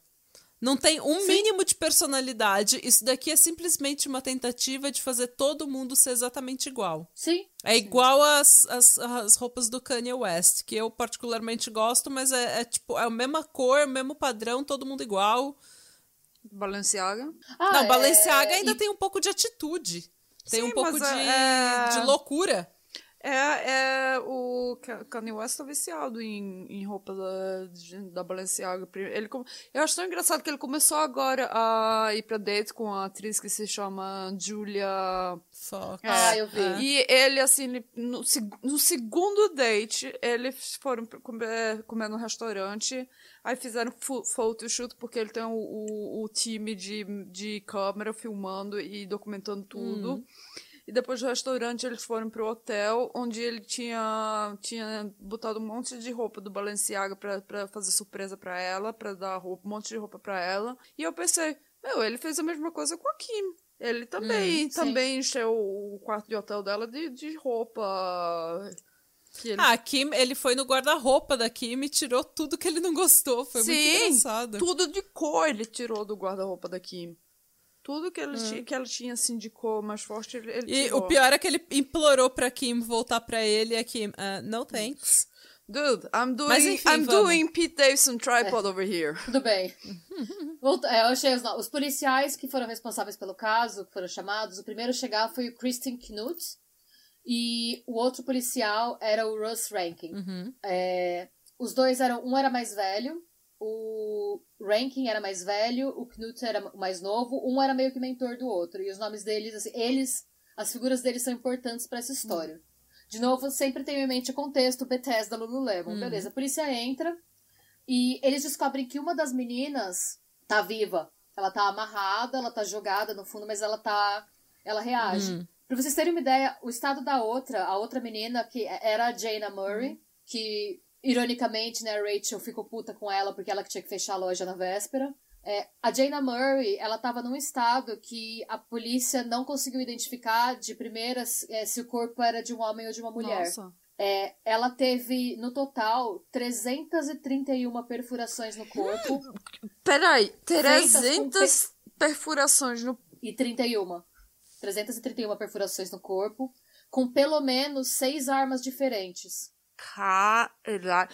Não tem um Sim. mínimo de personalidade. Isso daqui é simplesmente uma tentativa de fazer todo mundo ser exatamente igual. Sim. É igual as, as, as roupas do Kanye West, que eu particularmente gosto, mas é, é tipo, é a mesma cor, o mesmo padrão, todo mundo igual. Balenciaga. Ah, Não, é, Balenciaga ainda e- tem um pouco de atitude. Tem Sim, um pouco mas de, é- de loucura. É, é o Ka- Kanye West tá viciado em, em roupa da, de- da Balenciaga. Ele, eu acho tão engraçado que ele começou agora a ir pra date com uma atriz que se chama Julia Fox. Ah, eu vi. É. E ele, assim, ele- no, no segundo date, eles foram comer, comer no restaurante. Aí fizeram photoshoot, porque ele tem o, o, o time de, de câmera filmando e documentando tudo. E depois do restaurante, eles foram pro hotel, onde ele tinha, tinha botado um monte de roupa do Balenciaga pra, pra fazer surpresa pra ela, pra dar roupa, um monte de roupa pra ela. E eu pensei, meu, ele fez a mesma coisa com a Kim. Ele também, sim. também encheu o quarto de hotel dela de, de roupa. Ele... Ah, Kim, ele foi no guarda-roupa da Kim e tirou tudo que ele não gostou. Foi muito Sim, engraçado. tudo de cor ele tirou do guarda-roupa da Kim. Tudo que, ele tinha, que ela tinha, assim, de cor mais forte, ele, ele E tirou. o pior é que ele implorou pra Kim voltar pra ele e a Kim, ah, no thanks. Dude, I'm doing, Mas enfim, I'm vamos. doing Pete Davidson tripod over here. Tudo bem. Volta- é, eu achei os, os policiais que foram responsáveis pelo caso, que foram chamados, o primeiro a chegar foi o Christian Knut e o outro policial era o Russ Rankin. É, os dois eram, um era mais velho, o Rankin era mais velho, o Knut era o mais novo, um era meio que mentor do outro. E os nomes deles, assim, eles, as figuras deles são importantes pra essa história. De novo, sempre tenho em mente o contexto Bethesda Lululemon. Beleza, a polícia entra e eles descobrem que uma das meninas tá viva. Ela tá amarrada, ela tá jogada no fundo, mas ela tá. Ela reage. Pra vocês terem uma ideia, o estado da outra, a outra menina, que era a Jaina Murray, que, ironicamente, né, a Rachel ficou puta com ela porque ela que tinha que fechar a loja na véspera. É, a Jaina Murray, ela tava num estado que a polícia não conseguiu identificar de primeira é, se o corpo era de um homem ou de uma mulher. Nossa. É, ela teve, no total, 331 perfurações no corpo Peraí, Feitas com 300 perfurações no... e 31. 331 perfurações no corpo, com pelo menos seis armas diferentes. Caralho.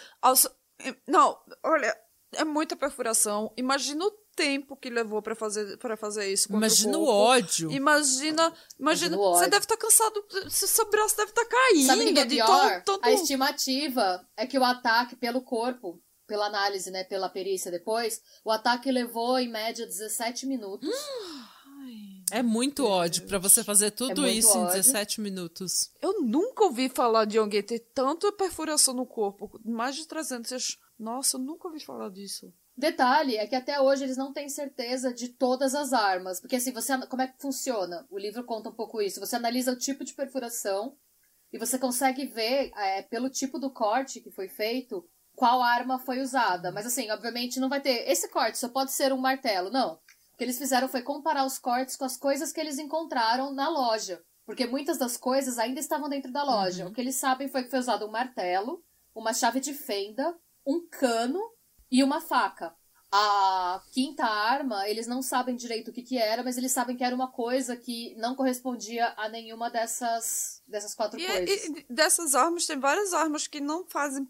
Não, olha, é muita perfuração. Imagina o tempo que levou pra fazer, pra fazer isso. Imagina o corpo. ódio. Imagina, imagina, Imagina o você ódio. deve estar cansado, seu braço deve estar caindo Sabe o que é de pior? tanto... A estimativa é que o ataque pelo corpo, pela análise, né, pela perícia depois, o ataque levou em média 17 minutos. É muito ódio pra você fazer tudo É isso em ódio. 17 minutos. Eu nunca ouvi falar de alguém ter tanta perfuração no corpo, mais de 300. Nossa, eu nunca ouvi falar disso. Detalhe é que até hoje eles não têm certeza de todas as armas. Porque assim, você como é que funciona? O livro conta um pouco isso. Você analisa o tipo de perfuração e você consegue ver, é, pelo tipo do corte que foi feito, qual arma foi usada. Mas assim, obviamente não vai ter. Esse corte só pode ser um martelo. Não. O que eles fizeram foi comparar os cortes com as coisas que eles encontraram na loja. Porque muitas das coisas ainda estavam dentro da loja. O que eles sabem foi que foi usado um martelo, uma chave de fenda, um cano e uma faca. A quinta arma, eles não sabem direito o que, que era, mas eles sabem que era uma coisa que não correspondia a nenhuma dessas, dessas quatro E, coisas. e- e dessas armas, tem várias armas que não fazem.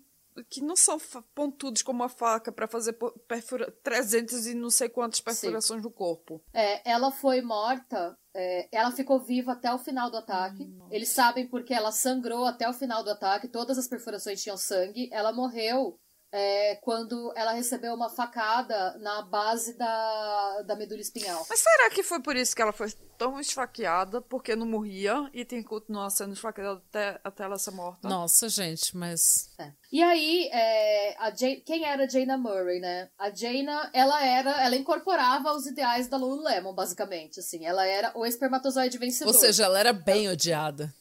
Que não são pontudas como a faca pra fazer perfura, 300 e não sei quantas perfurações no corpo. É, ela foi morta, é, ela ficou viva até o final do ataque. Eles sabem porque ela sangrou até o final do ataque, todas as perfurações tinham sangue. Ela morreu é, quando ela recebeu uma facada na base da, da medula espinhal. Mas será que foi por isso que ela foi tão esfaqueada, porque não morria e tem que continuar sendo esfaqueada até, até ela ser morta? Nossa, gente, mas. É. E aí, é, a Ja- quem era a Jaina Murray, né? A Jaina, ela era, ela incorporava os ideais da Lululemon, basicamente, assim. Ela era o espermatozoide vencedor. Ou seja, ela era bem odiada.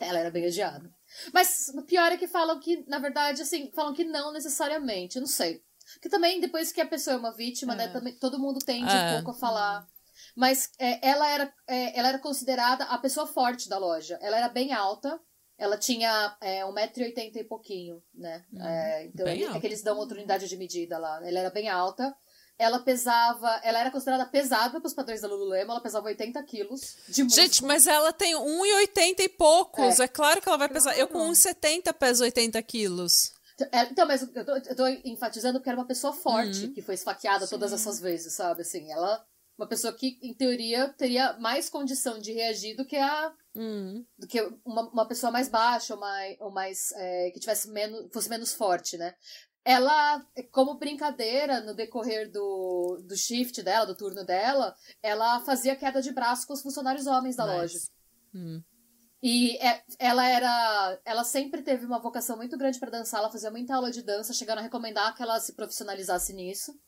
Ela era bem odiada. Mas o pior é que falam que, na verdade, assim, falam que não necessariamente, eu não sei. Que também, depois que a pessoa é uma vítima, né, É. também, todo mundo tende É. um pouco a falar. Mas é, ela, era, é, ela era considerada a pessoa forte da loja. Ela era bem alta. Ela tinha é, 1,80m e pouquinho, né? É, então, é alta. que eles dão outra unidade de medida lá. Ela era bem alta. Ela pesava... Ela era considerada pesada pros padrões da Lululemon. Ela pesava 80 quilos de músculo. Gente, mas ela tem 1,80 e poucos. É. claro que ela vai pesar. Eu com Claro. 1,70 peso 80 quilos. É, Então, mas eu tô, eu tô enfatizando porque era uma pessoa forte Uhum. que foi esfaqueada todas essas vezes, sabe? Assim, ela. Uma pessoa que, em teoria, teria mais condição de reagir do que a. Hum. do que uma, uma pessoa mais baixa ou mais. Ou mais é, que tivesse menos. fosse menos forte, né? Ela, como brincadeira, no decorrer do, do shift dela, do turno dela, ela fazia queda de braço com os funcionários homens da Nice. loja. Hum. E é- ela era. Ela sempre teve uma vocação muito grande pra dançar, ela fazia muita aula de dança, chegaram a recomendar que ela se profissionalizasse nisso.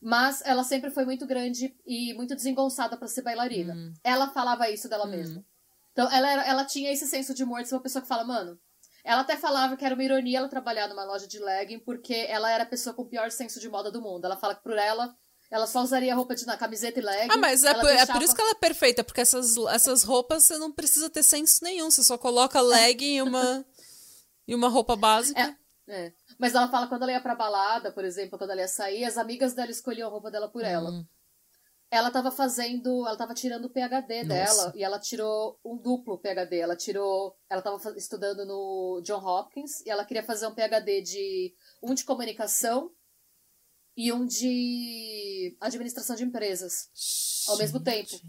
Mas ela sempre foi muito grande e muito desengonçada pra ser bailarina. Hum. Ela falava isso dela mesma. Então ela, era- ela tinha esse senso de humor de ser uma pessoa que fala, mano. Ela até falava que era uma ironia ela trabalhar numa loja de legging, porque ela era a pessoa com o pior senso de moda do mundo. Ela fala que por ela, ela só usaria roupa de na camiseta e legging. Ah, mas é ela por, é deixava- por isso que ela é perfeita, porque essas, essas roupas você não precisa ter senso nenhum. Você só coloca legging e uma, e uma roupa básica. É. Mas ela fala que quando ela ia pra balada, por exemplo, quando ela ia sair, as amigas dela escolhiam a roupa dela por. Hum. Ela tava fazendo. Ela tava tirando o PHD Nossa. dela e ela tirou um duplo PHD. Ela tirou. Ela tava estudando no John Hopkins e ela queria fazer um PHD de. um de comunicação e um de administração de empresas. Ao mesmo tempo. Gente.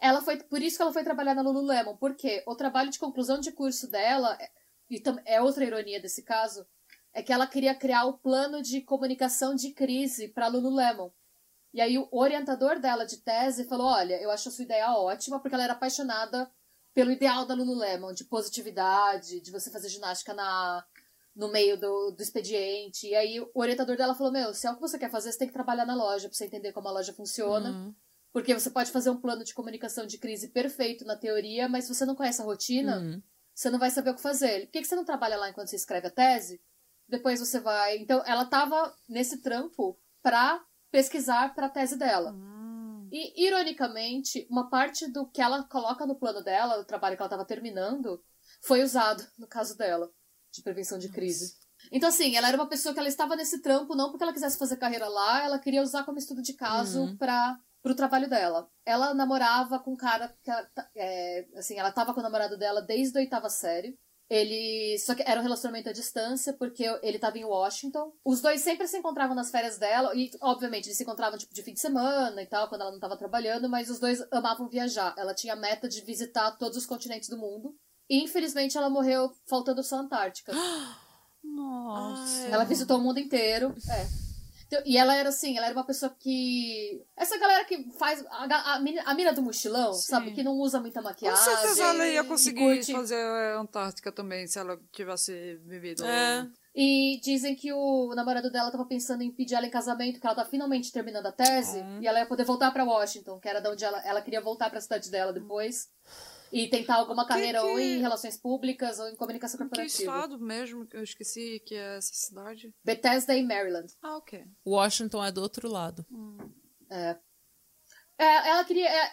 Ela foi. Por isso que ela foi trabalhar na Lululemon, porque o trabalho de conclusão de curso dela, é- e é outra ironia desse caso, é que ela queria criar o plano de comunicação de crise para Lululemon. E aí o orientador dela de tese falou: olha, eu acho a sua ideia ótima, porque ela era apaixonada pelo ideal da Lululemon, de positividade, de você fazer ginástica na, no meio do, do expediente. E aí o orientador dela falou: meu, se é o que você quer fazer, você tem que trabalhar na loja pra você entender como a loja funciona. Hum. Porque você pode fazer um plano de comunicação de crise perfeito na teoria, mas se você não conhece a rotina, Hum. você não vai saber o que fazer. Por que, que você não trabalha lá enquanto você escreve a tese? Depois você vai. Então, ela tava nesse trampo pra pesquisar pra tese dela. Hum. E, ironicamente, uma parte do que ela coloca no plano dela, do trabalho que ela tava terminando, foi usado no caso dela, de prevenção de crise. Então, assim, ela era uma pessoa que ela estava nesse trampo não porque ela quisesse fazer carreira lá, ela queria usar como estudo de caso Uhum. para pro trabalho dela. Ela namorava com um cara que ela, é, assim, ela tava com o namorado dela desde a oitava série. Ele. Só que era um relacionamento à distância, porque ele tava em Washington. Os dois sempre se encontravam nas férias dela, e, obviamente, eles se encontravam tipo, de fim de semana e tal, quando ela não tava trabalhando, mas os dois amavam viajar. Ela tinha a meta de visitar todos os continentes do mundo. E, infelizmente, ela morreu faltando só a Antártica. Nossa. Ela visitou o mundo inteiro. É. Então, E ela era assim, ela era uma pessoa que. Essa galera que faz. A, a, a mina do mochilão, Sim. sabe? Que não usa muita Com maquiagem. certeza ela ia conseguir curte- fazer a Antártica também, se ela tivesse vivido. É. E dizem que o namorado dela tava pensando em pedir ela em casamento, que ela tá finalmente terminando a tese, Uhum. e ela ia poder voltar pra Washington, que era de onde ela, ela queria voltar pra cidade dela depois. E tentar alguma carreira que- ou em relações públicas ou em comunicação Em que corporativa. estado mesmo? que Eu esqueci que é essa cidade. Bethesda em Maryland. Ah, ok. Washington é do outro lado. É. É, ela queria. é,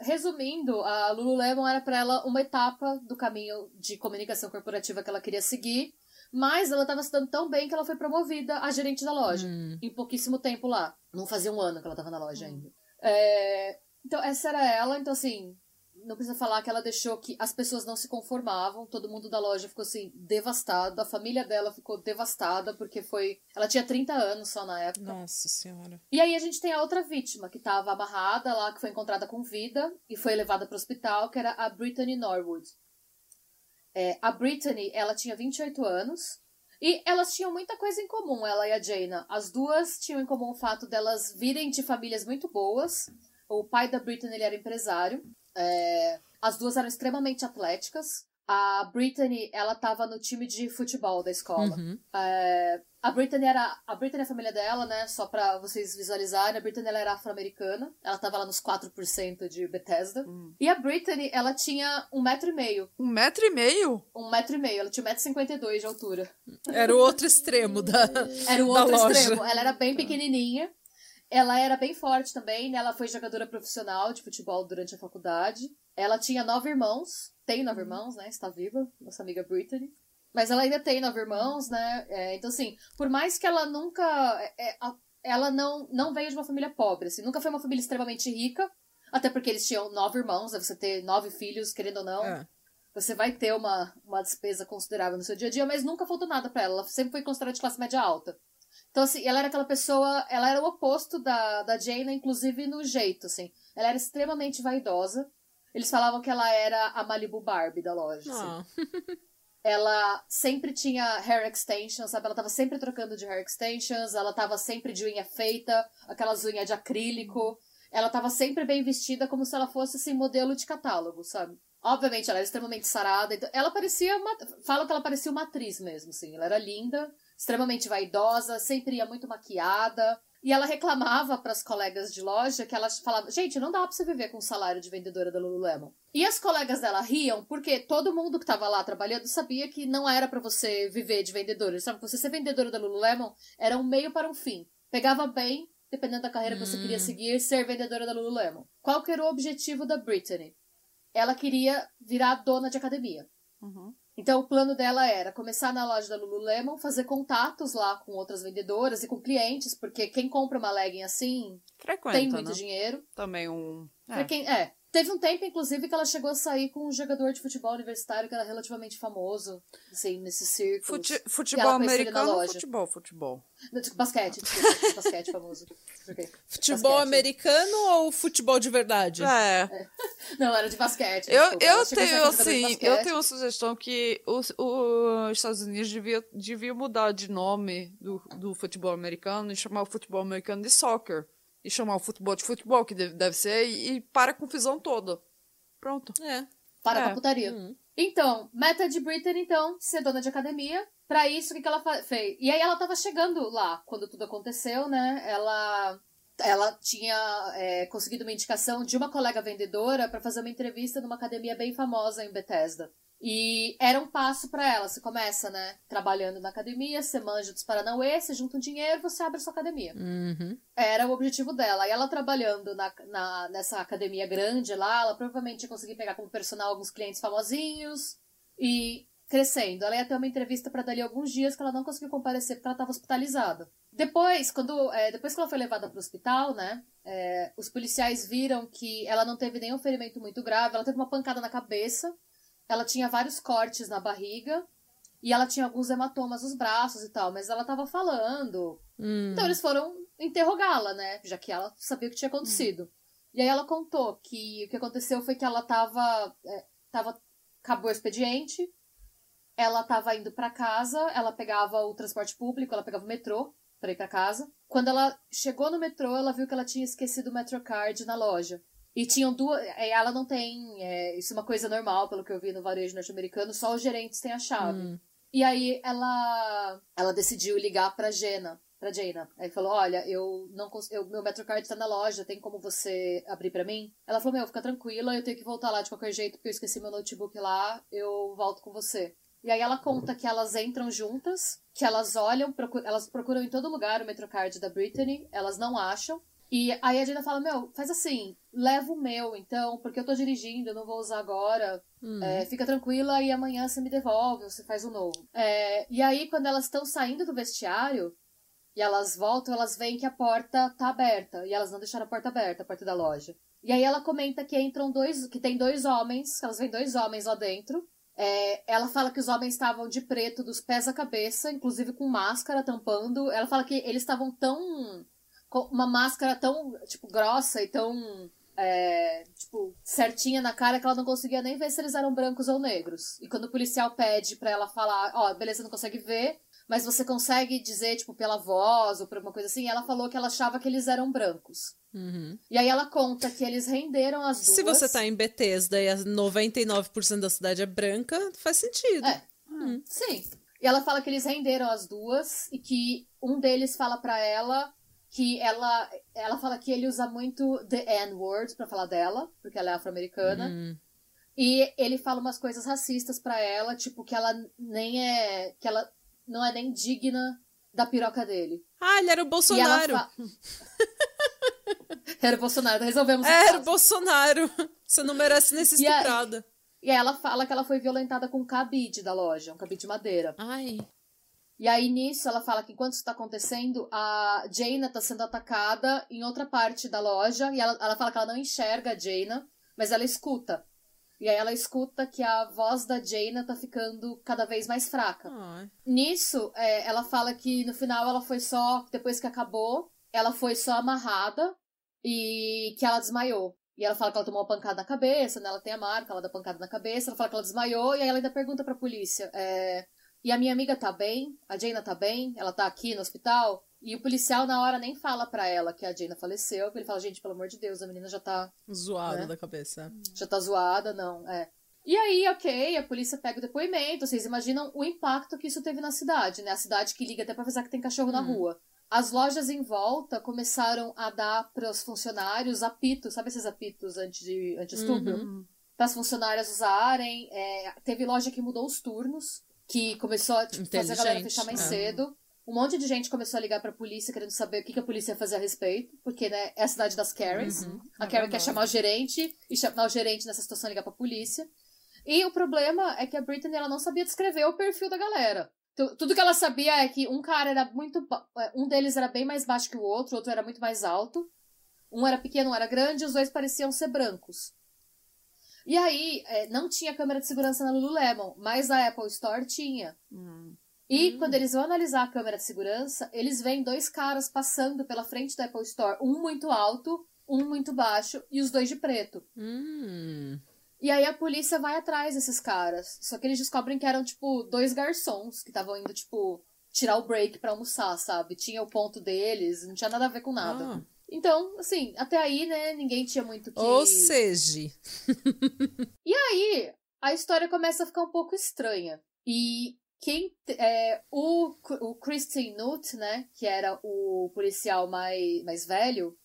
resumindo, a Lululemon era pra ela uma etapa do caminho de comunicação corporativa que ela queria seguir, mas ela tava se dando tão bem que ela foi promovida a gerente da loja. Hum. Em pouquíssimo tempo lá. Não fazia um ano que ela tava na loja ainda. É, então, essa era ela. Então, assim, não precisa falar que ela deixou que as pessoas não se conformavam. Todo mundo da loja ficou, assim, devastado. A família dela ficou devastada porque foi. Ela tinha 30 anos só na época. Nossa senhora. E aí a gente tem a outra vítima, que estava amarrada lá, que foi encontrada com vida e foi levada para o hospital, que era a Brittany Norwood. É, a Brittany, ela tinha 28 anos e elas tinham muita coisa em comum, ela e a Jaina. As duas tinham em comum o fato delas virem de famílias muito boas. O pai da Brittany ele era empresário. É, as duas eram extremamente atléticas. a Brittany, ela tava no time de futebol da escola. Uhum. É, a Brittany era. A Brittany é a família dela, né? Só pra vocês visualizarem. A Brittany ela era afro-americana. Ela tava lá nos 4% de Bethesda. Hum. E a Brittany, ela tinha um metro e meio. Um metro e meio? Um metro e meio. Ela tinha 1,52m de altura. Era o outro extremo da. Era o da outro loja. extremo. Ela era bem pequenininha. Ela era bem forte também, né? Ela foi jogadora profissional de futebol durante a faculdade. Ela tinha nove irmãos. Tem nove irmãos, né? Está viva, nossa amiga Brittany. Mas ela ainda tem nove irmãos, né? É, então, assim, por mais que ela nunca. é, é, ela não, não veio de uma família pobre, assim. Nunca foi uma família extremamente rica. Até porque eles tinham nove irmãos, né? Você ter nove filhos, querendo ou não É. você vai ter uma, uma despesa considerável no seu dia a dia, mas nunca faltou nada pra ela. Ela sempre foi considerada de classe média alta. Então, assim, ela era aquela pessoa, ela era o oposto da, da Jaina, inclusive no jeito, assim. Ela era extremamente vaidosa. Eles falavam que ela era a Malibu Barbie da loja, assim. Ah, Ela sempre tinha hair extensions, sabe? Ela tava sempre trocando de hair extensions, ela tava sempre de unha feita, aquelas unhas de acrílico. Ela tava sempre bem vestida, como se ela fosse, assim, modelo de catálogo, sabe? Obviamente, ela era extremamente sarada. Então, ela parecia uma... Falam que ela parecia uma atriz mesmo, assim. Ela era linda, extremamente vaidosa, sempre ia muito maquiada. E ela reclamava para as colegas de loja que ela falava: gente, não dá pra você viver com o salário de vendedora da Lululemon. E as colegas dela riam porque todo mundo que tava lá trabalhando sabia que não era para você viver de vendedora. Eles sabiam que você ser vendedora da Lululemon era um meio para um fim. Pegava bem, dependendo da carreira que você queria seguir, ser vendedora da Lululemon. Qual que era o objetivo da Brittany? Ela queria virar dona de academia. Uhum. Então, o plano dela era começar na loja da Lululemon, fazer contatos lá com outras vendedoras e com clientes, porque quem compra uma legging assim Frequenta, tem muito né? dinheiro. Também um... É. quem, é. Teve um tempo, inclusive, que ela chegou a sair com um jogador de futebol universitário que era relativamente famoso, assim, nesses círculos. Fute- futebol americano futebol? Futebol. Não, tipo, basquete, desculpa, basquete famoso. Ok. futebol Basquete. americano ou futebol de verdade? É. Não, era de basquete. Eu, desculpa. Eu tenho, assim, eu tenho uma sugestão que os, os Estados Unidos devia, devia mudar de nome do, do futebol americano e chamar o futebol americano de soccer. E chamar o futebol de futebol, que deve, deve ser, e, e para a confusão toda. Pronto. É. Para É. com a putaria. Hum. Então, meta de Britney, então, ser dona de academia. Pra isso, o que, que ela fez? E aí ela tava chegando lá, quando tudo aconteceu, né? Ela, ela tinha é, conseguido uma indicação de uma colega vendedora pra fazer uma entrevista numa academia bem famosa em Bethesda. E era um passo pra ela. Você começa, né? Trabalhando na academia, você manja dos Paranauê, você junta um dinheiro, você abre a sua academia. Uhum. Era o objetivo dela. E ela trabalhando na, na- nessa academia grande lá, ela provavelmente ia conseguir pegar como personal alguns clientes famosinhos e crescendo. Ela ia ter uma entrevista para dali alguns dias que ela não conseguiu comparecer porque ela estava hospitalizada. Depois, quando, é, depois que ela foi levada para o hospital, né, é, os policiais viram que ela não teve nenhum ferimento muito grave, ela teve uma pancada na cabeça, ela tinha vários cortes na barriga e ela tinha alguns hematomas nos braços e tal, mas ela estava falando, Hum. então eles foram interrogá-la, né? Já que ela sabia o que tinha acontecido. E aí ela contou que o que aconteceu foi que ela tava. é, tava acabou o expediente, ela tava indo pra casa, ela pegava o transporte público, ela pegava o metrô pra ir pra casa. Quando ela chegou no metrô, ela viu que ela tinha esquecido o Metrocard na loja. E tinham duas. é, Ela não tem. é, isso é uma coisa normal, pelo que eu vi no varejo norte-americano, só os gerentes têm a chave. Hum. E aí ela ela decidiu ligar pra Jena, pra Jaina. Aí falou: "Olha, eu não cons- eu, meu Metrocard tá na loja, tem como você abrir pra mim?" Ela falou: "Meu, fica tranquila, eu tenho que voltar lá de qualquer jeito porque eu esqueci meu notebook lá, eu volto com você." E aí ela conta que elas entram juntas, que elas olham, procu- elas procuram em todo lugar o Metrocard da Brittany, elas não acham. E aí a Jaina fala: Meu, faz assim, leva o meu, então, porque eu tô dirigindo, eu não vou usar agora. Hum. É, fica tranquila e amanhã você me devolve, você faz o novo. É, e aí, quando elas estão saindo do vestiário e elas voltam, elas veem que a porta tá aberta. E elas não deixaram a porta aberta, a porta da loja. E aí ela comenta que entram dois. que tem dois homens, que elas veem dois homens lá dentro. É, ela fala que os homens estavam de preto dos pés à cabeça, inclusive com máscara tampando. Ela fala que eles estavam tão. Uma máscara tão, tipo, grossa e tão é, tipo, certinha na cara que ela não conseguia nem ver se eles eram brancos ou negros. E quando o policial pede pra ela falar, ó, oh, beleza, não consegue ver, mas você consegue dizer, tipo, pela voz ou por alguma coisa assim, ela falou que ela achava que eles eram brancos. Uhum. E aí ela conta que eles renderam as duas. Se você tá em Bethesda e 99% da cidade é branca, faz sentido. É. Hum. Sim. E ela fala que eles renderam as duas e que um deles fala para ela que ela ela fala que ele usa muito the N-word para falar dela, porque ela é afro-americana. Hum. E ele fala umas coisas racistas para ela, tipo que ela nem é que ela não é nem digna da piroca dele. Ah, ele era o Bolsonaro. Fa... era o Bolsonaro, resolvemos Era o Bolsonaro. Você não merece nem ser estuprada. E aí ela fala que ela foi violentada com um cabide da loja, um cabide de madeira. Ai. E aí nisso ela fala que enquanto isso tá acontecendo, a Jaina tá sendo atacada em outra parte da loja. E ela, ela fala que ela não enxerga a Jaina, mas ela escuta. E aí ela escuta que a voz da Jaina tá ficando cada vez mais fraca. Ai. Nisso, é, ela fala que no final ela foi só, depois que acabou, ela foi só amarrada e que ela desmaiou. E ela fala que ela tomou uma pancada na cabeça, né? Ela tem a marca, ela dá pancada na cabeça. Ela fala que ela desmaiou e aí ela ainda pergunta pra polícia. É, e a minha amiga tá bem? A Jaina tá bem? Ela tá aqui no hospital? E o policial na hora nem fala pra ela que a Jaina faleceu. Ele fala, gente, pelo amor de Deus, a menina já tá... Zoada né? da cabeça. Já tá zoada, não, é. E aí, ok, a polícia pega o depoimento. Vocês imaginam o impacto que isso teve na cidade, né? A cidade que liga até pra avisar que tem cachorro na rua. As lojas em volta começaram a dar para os funcionários apitos, sabe esses apitos antes de antes estupro? Uhum. Para as funcionárias usarem. É, teve loja que mudou os turnos, que começou a tipo, fazer a galera fechar mais é. cedo. Um monte de gente começou a ligar pra polícia querendo saber o que, que a polícia ia fazer a respeito, porque né, é a cidade das Karens. Uhum. A Karen quer chamar o gerente e chamar o gerente nessa situação ligar pra polícia. E o problema é que a Britney ela não sabia descrever o perfil da galera. Tu- Tudo que ela sabia é que um cara era muito. é, Um deles era bem mais baixo que o outro, o outro era muito mais alto. Um era pequeno, um era grande, e os dois pareciam ser brancos. E aí, é, não tinha câmera de segurança na Lululemon, mas a Apple Store tinha. Hum. E quando eles vão analisar a câmera de segurança, eles veem dois caras passando pela frente da Apple Store, um muito alto, um muito baixo, e os dois de preto. Hum. E aí a polícia vai atrás desses caras. Só que eles descobrem que eram, tipo, dois garçons que estavam indo, tipo, tirar o break pra almoçar, sabe? Tinha o ponto deles, não tinha nada a ver com nada. Ah. Então, assim, até aí, né, ninguém tinha muito que. Ou seja, E aí, a história começa a ficar um pouco estranha. E quem. É, o, o Christian Nutt, né, que era o policial mais, mais velho.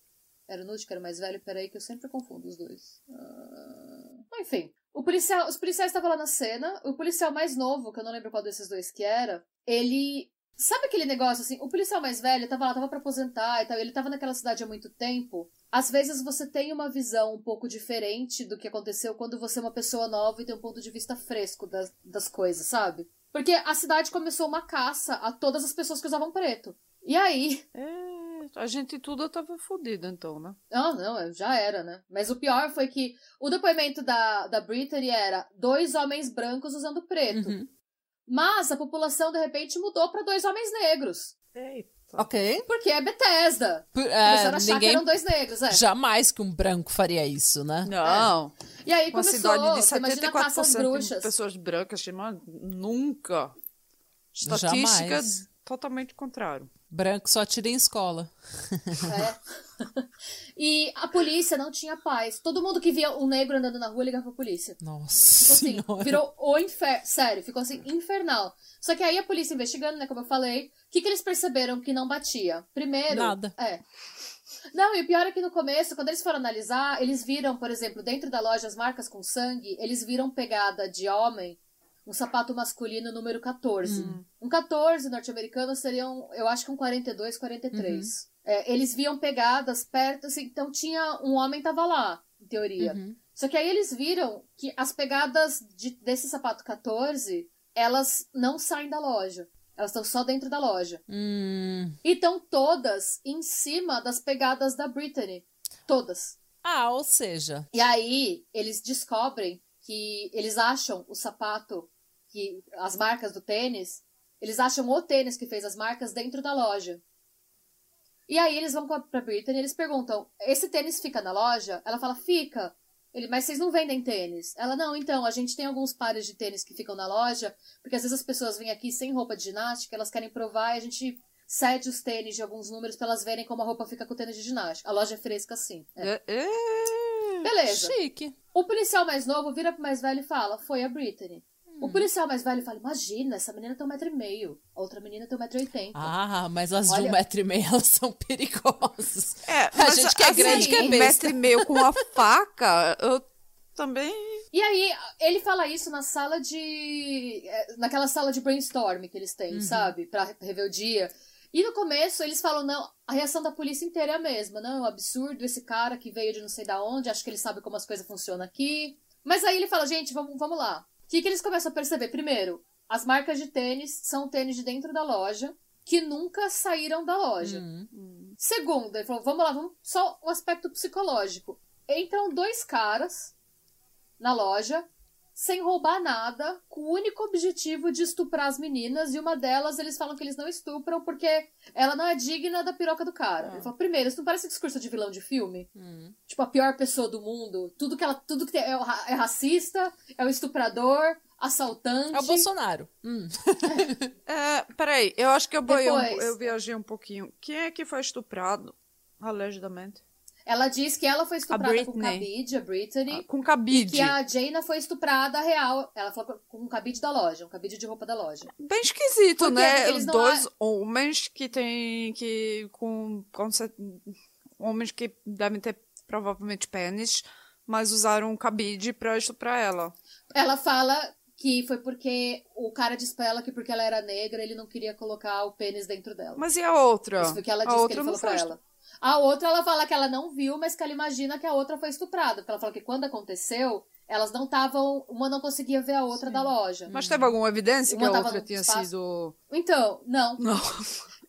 Era o Nutt que era o mais velho? Peraí, que eu sempre confundo os dois. Ah, enfim. O policial, os policiais estavam lá na cena. O policial mais novo, que eu não lembro qual desses dois que era, ele. Sabe aquele negócio assim? O policial mais velho tava lá, tava pra aposentar e tal. Ele tava naquela cidade há muito tempo. Às vezes você tem uma visão um pouco diferente do que aconteceu quando você é uma pessoa nova e tem um ponto de vista fresco das, das coisas, sabe? Porque a cidade começou uma caça a todas as pessoas que usavam preto. E aí, É, a gente tudo tava fodido, então, né? Não, não, já era, né? Mas o pior foi que o depoimento da, da Brittany era dois homens brancos usando preto. Uhum. Mas a população, de repente, mudou pra dois homens negros. Eita. ok. Porque é Bethesda. Por- Começaram É, a achar que ninguém eram dois negros, é. jamais que um branco faria isso, né? Não. E aí Uma começou, cidade de você imagina a caça às 74% de bruxas. pessoas brancas, nunca. Estatística Jamais. totalmente contrário. Branco só tira em escola. É. e a polícia não tinha paz. Todo mundo que via um negro andando na rua ligava pra polícia. Nossa Ficou assim, senhora. virou o inferno. Sério, ficou assim, infernal. Só que aí a polícia investigando, né, como eu falei, o que, que eles perceberam que não batia? Primeiro. Nada. É. Não, e o pior é que no começo, quando eles foram analisar, eles viram, por exemplo, dentro da loja as marcas com sangue, eles viram pegada de homem, um sapato masculino número 14. Um 14 norte-americano seriam, eu acho que um 42, 43. É, eles viam pegadas perto, assim, então tinha. Um homem tava lá, em teoria. Uhum. Só que aí eles viram que as pegadas de- desse sapato 14, elas não saem da loja. Elas estão só dentro da loja. Hum. E estão todas em cima das pegadas da Brittany. Todas. Ah, ou seja, E aí eles descobrem que eles acham o sapato, que as marcas do tênis, eles acham o tênis que fez as marcas dentro da loja. E aí eles vão pra, Britney e eles perguntam: esse tênis fica na loja? Ela fala: fica. Ele, mas vocês não vendem tênis? Ela, não, então, a gente tem alguns pares de tênis que ficam na loja, porque às vezes as pessoas vêm aqui sem roupa de ginástica, elas querem provar e a gente cede os tênis de alguns números pra elas verem como a roupa fica com o tênis de ginástica. A loja é fresca assim. É. É, é. Beleza. Chique. O policial mais novo vira pro mais velho e fala: Foi a Britney. O policial mais velho fala: Imagina, essa menina tem um metro e meio. A outra menina tem um metro e oitenta. Ah, mas as de Olha- um metro e meio, elas são perigosas. É, A mas gente que é assim, grande que é um besta. metro e meio com a faca, eu também... E aí, ele fala isso na sala de. é, naquela sala de brainstorm que eles Uhum. têm, sabe? Pra rever o dia. E no começo eles falam, não, a reação da polícia inteira é a mesma. Não, é um absurdo esse cara que veio de não sei da onde, acho que ele sabe como as coisas funcionam aqui. Mas aí ele fala, gente, vamos, vamos lá. O que, que eles começam a perceber? Primeiro, as marcas de tênis são tênis de dentro da loja que nunca saíram da loja. Hum. Segundo, ele falou, vamos lá, vamos só o aspecto psicológico. Entram dois caras na loja sem roubar nada, com o único objetivo de estuprar as meninas, e uma delas eles falam que eles não estupram porque ela não é digna da piroca do cara. Ah. Ele falou, primeiro, isso não parece discurso de vilão de filme? Hum. Tipo, a pior pessoa do mundo, tudo que ela, tudo que tem- é, ra- é racista, é o estuprador, assaltante. É o Bolsonaro. Hum. É, peraí, eu acho que eu, Depois. eu viajei um pouquinho. Quem é que foi estuprado, allegedamente? Ela diz que ela foi estuprada com cabide, a Brittany. Ah, Com cabide. Que a Jaina foi estuprada real. Ela falou com um cabide da loja, um cabide de roupa da loja. Bem esquisito, Porque né? não Dois homens que têm que com, com homens que devem ter provavelmente pênis, mas usaram um cabide pra estuprar ela. Ela fala que foi porque o cara disse pra ela que porque ela era negra, ele não queria colocar o pênis dentro dela. Mas e a outra? Isso foi que ela a disse que outra ele falou pra ela. A outra, ela fala que ela não viu, mas que ela imagina que a outra foi estuprada. Porque ela fala que quando aconteceu, elas não estavam. Uma não conseguia ver a outra da loja. Mas teve alguma evidência que Uma a tava outra tinha espaço. sido. Então, não. Não.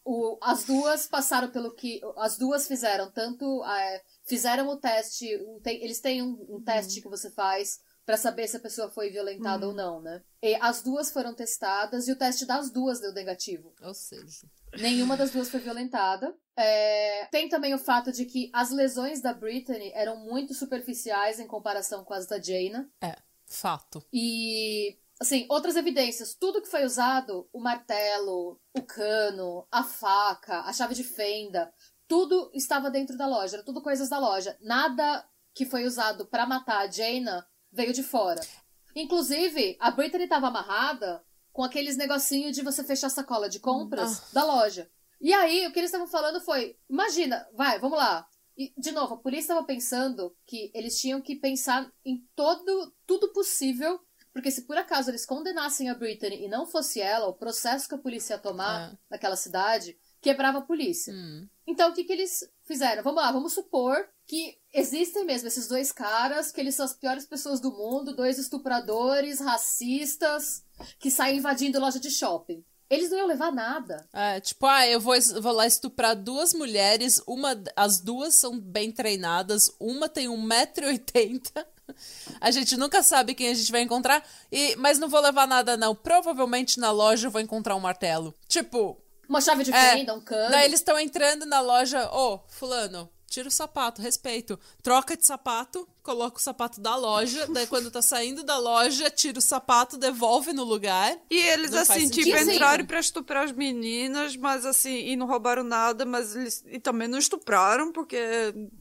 O- as duas passaram pelo que. As duas fizeram, tanto. é, fizeram o teste. um- tem- eles têm um, um teste que você faz pra saber se a pessoa foi violentada ou não, né? E as duas foram testadas e o teste das duas deu negativo. Ou seja. Nenhuma das duas foi violentada. É, tem também o fato de que as lesões da Brittany eram muito superficiais em comparação com as da Jaina. É, fato. E, assim, outras evidências. Tudo que foi usado, o martelo, o cano, a faca, a chave de fenda, tudo estava dentro da loja. Era tudo coisas da loja. Nada que foi usado pra matar a Jaina veio de fora. Inclusive, a Brittany estava amarrada com aqueles negocinhos de você fechar a sacola de compras da loja. E aí, o que eles estavam falando foi: imagina, vai, vamos lá. E, de novo, a polícia estava pensando que eles tinham que pensar em todo, tudo possível, porque se por acaso eles condenassem a Brittany e não fosse ela, o processo que a polícia ia tomar É. naquela cidade quebrava a polícia. Hum. Então, o que, que eles fizeram? Vamos lá, vamos supor que existem mesmo esses dois caras, que eles são as piores pessoas do mundo, dois estupradores, racistas, que saem invadindo loja de shopping. Eles não iam levar nada. É, tipo, ah, eu vou, vou lá estuprar duas mulheres, uma, as duas são bem treinadas, uma tem 1,80m. A gente nunca sabe quem a gente vai encontrar, e, mas não vou levar nada, não. Provavelmente na loja eu vou encontrar um martelo. Tipo, Uma chave de É. um cano. daí eles estão entrando na loja, ô, fulano, tira o sapato, respeito. Troca de sapato, coloca o sapato da loja, daí quando tá saindo da loja, tira o sapato, devolve no lugar. E eles, Não assim, tipo, entraram pra estuprar as meninas, mas assim, e não roubaram nada, mas eles. E também não estupraram, porque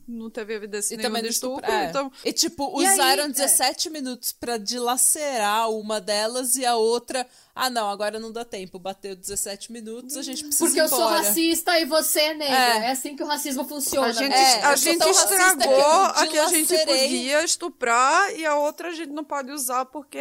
não teve evidência E nenhuma também de estupro. estupro. é. Então, E tipo, E aí, usaram é. 17 minutos pra dilacerar uma delas e a outra. Ah, não, agora não dá tempo. Bateu 17 minutos, a gente precisa Porque ir eu sou racista e você é negra. É. É, assim que o racismo funciona. a gente? É, a gente estragou a que a gente dilacerei. Podia estuprar e a outra a gente não pode usar porque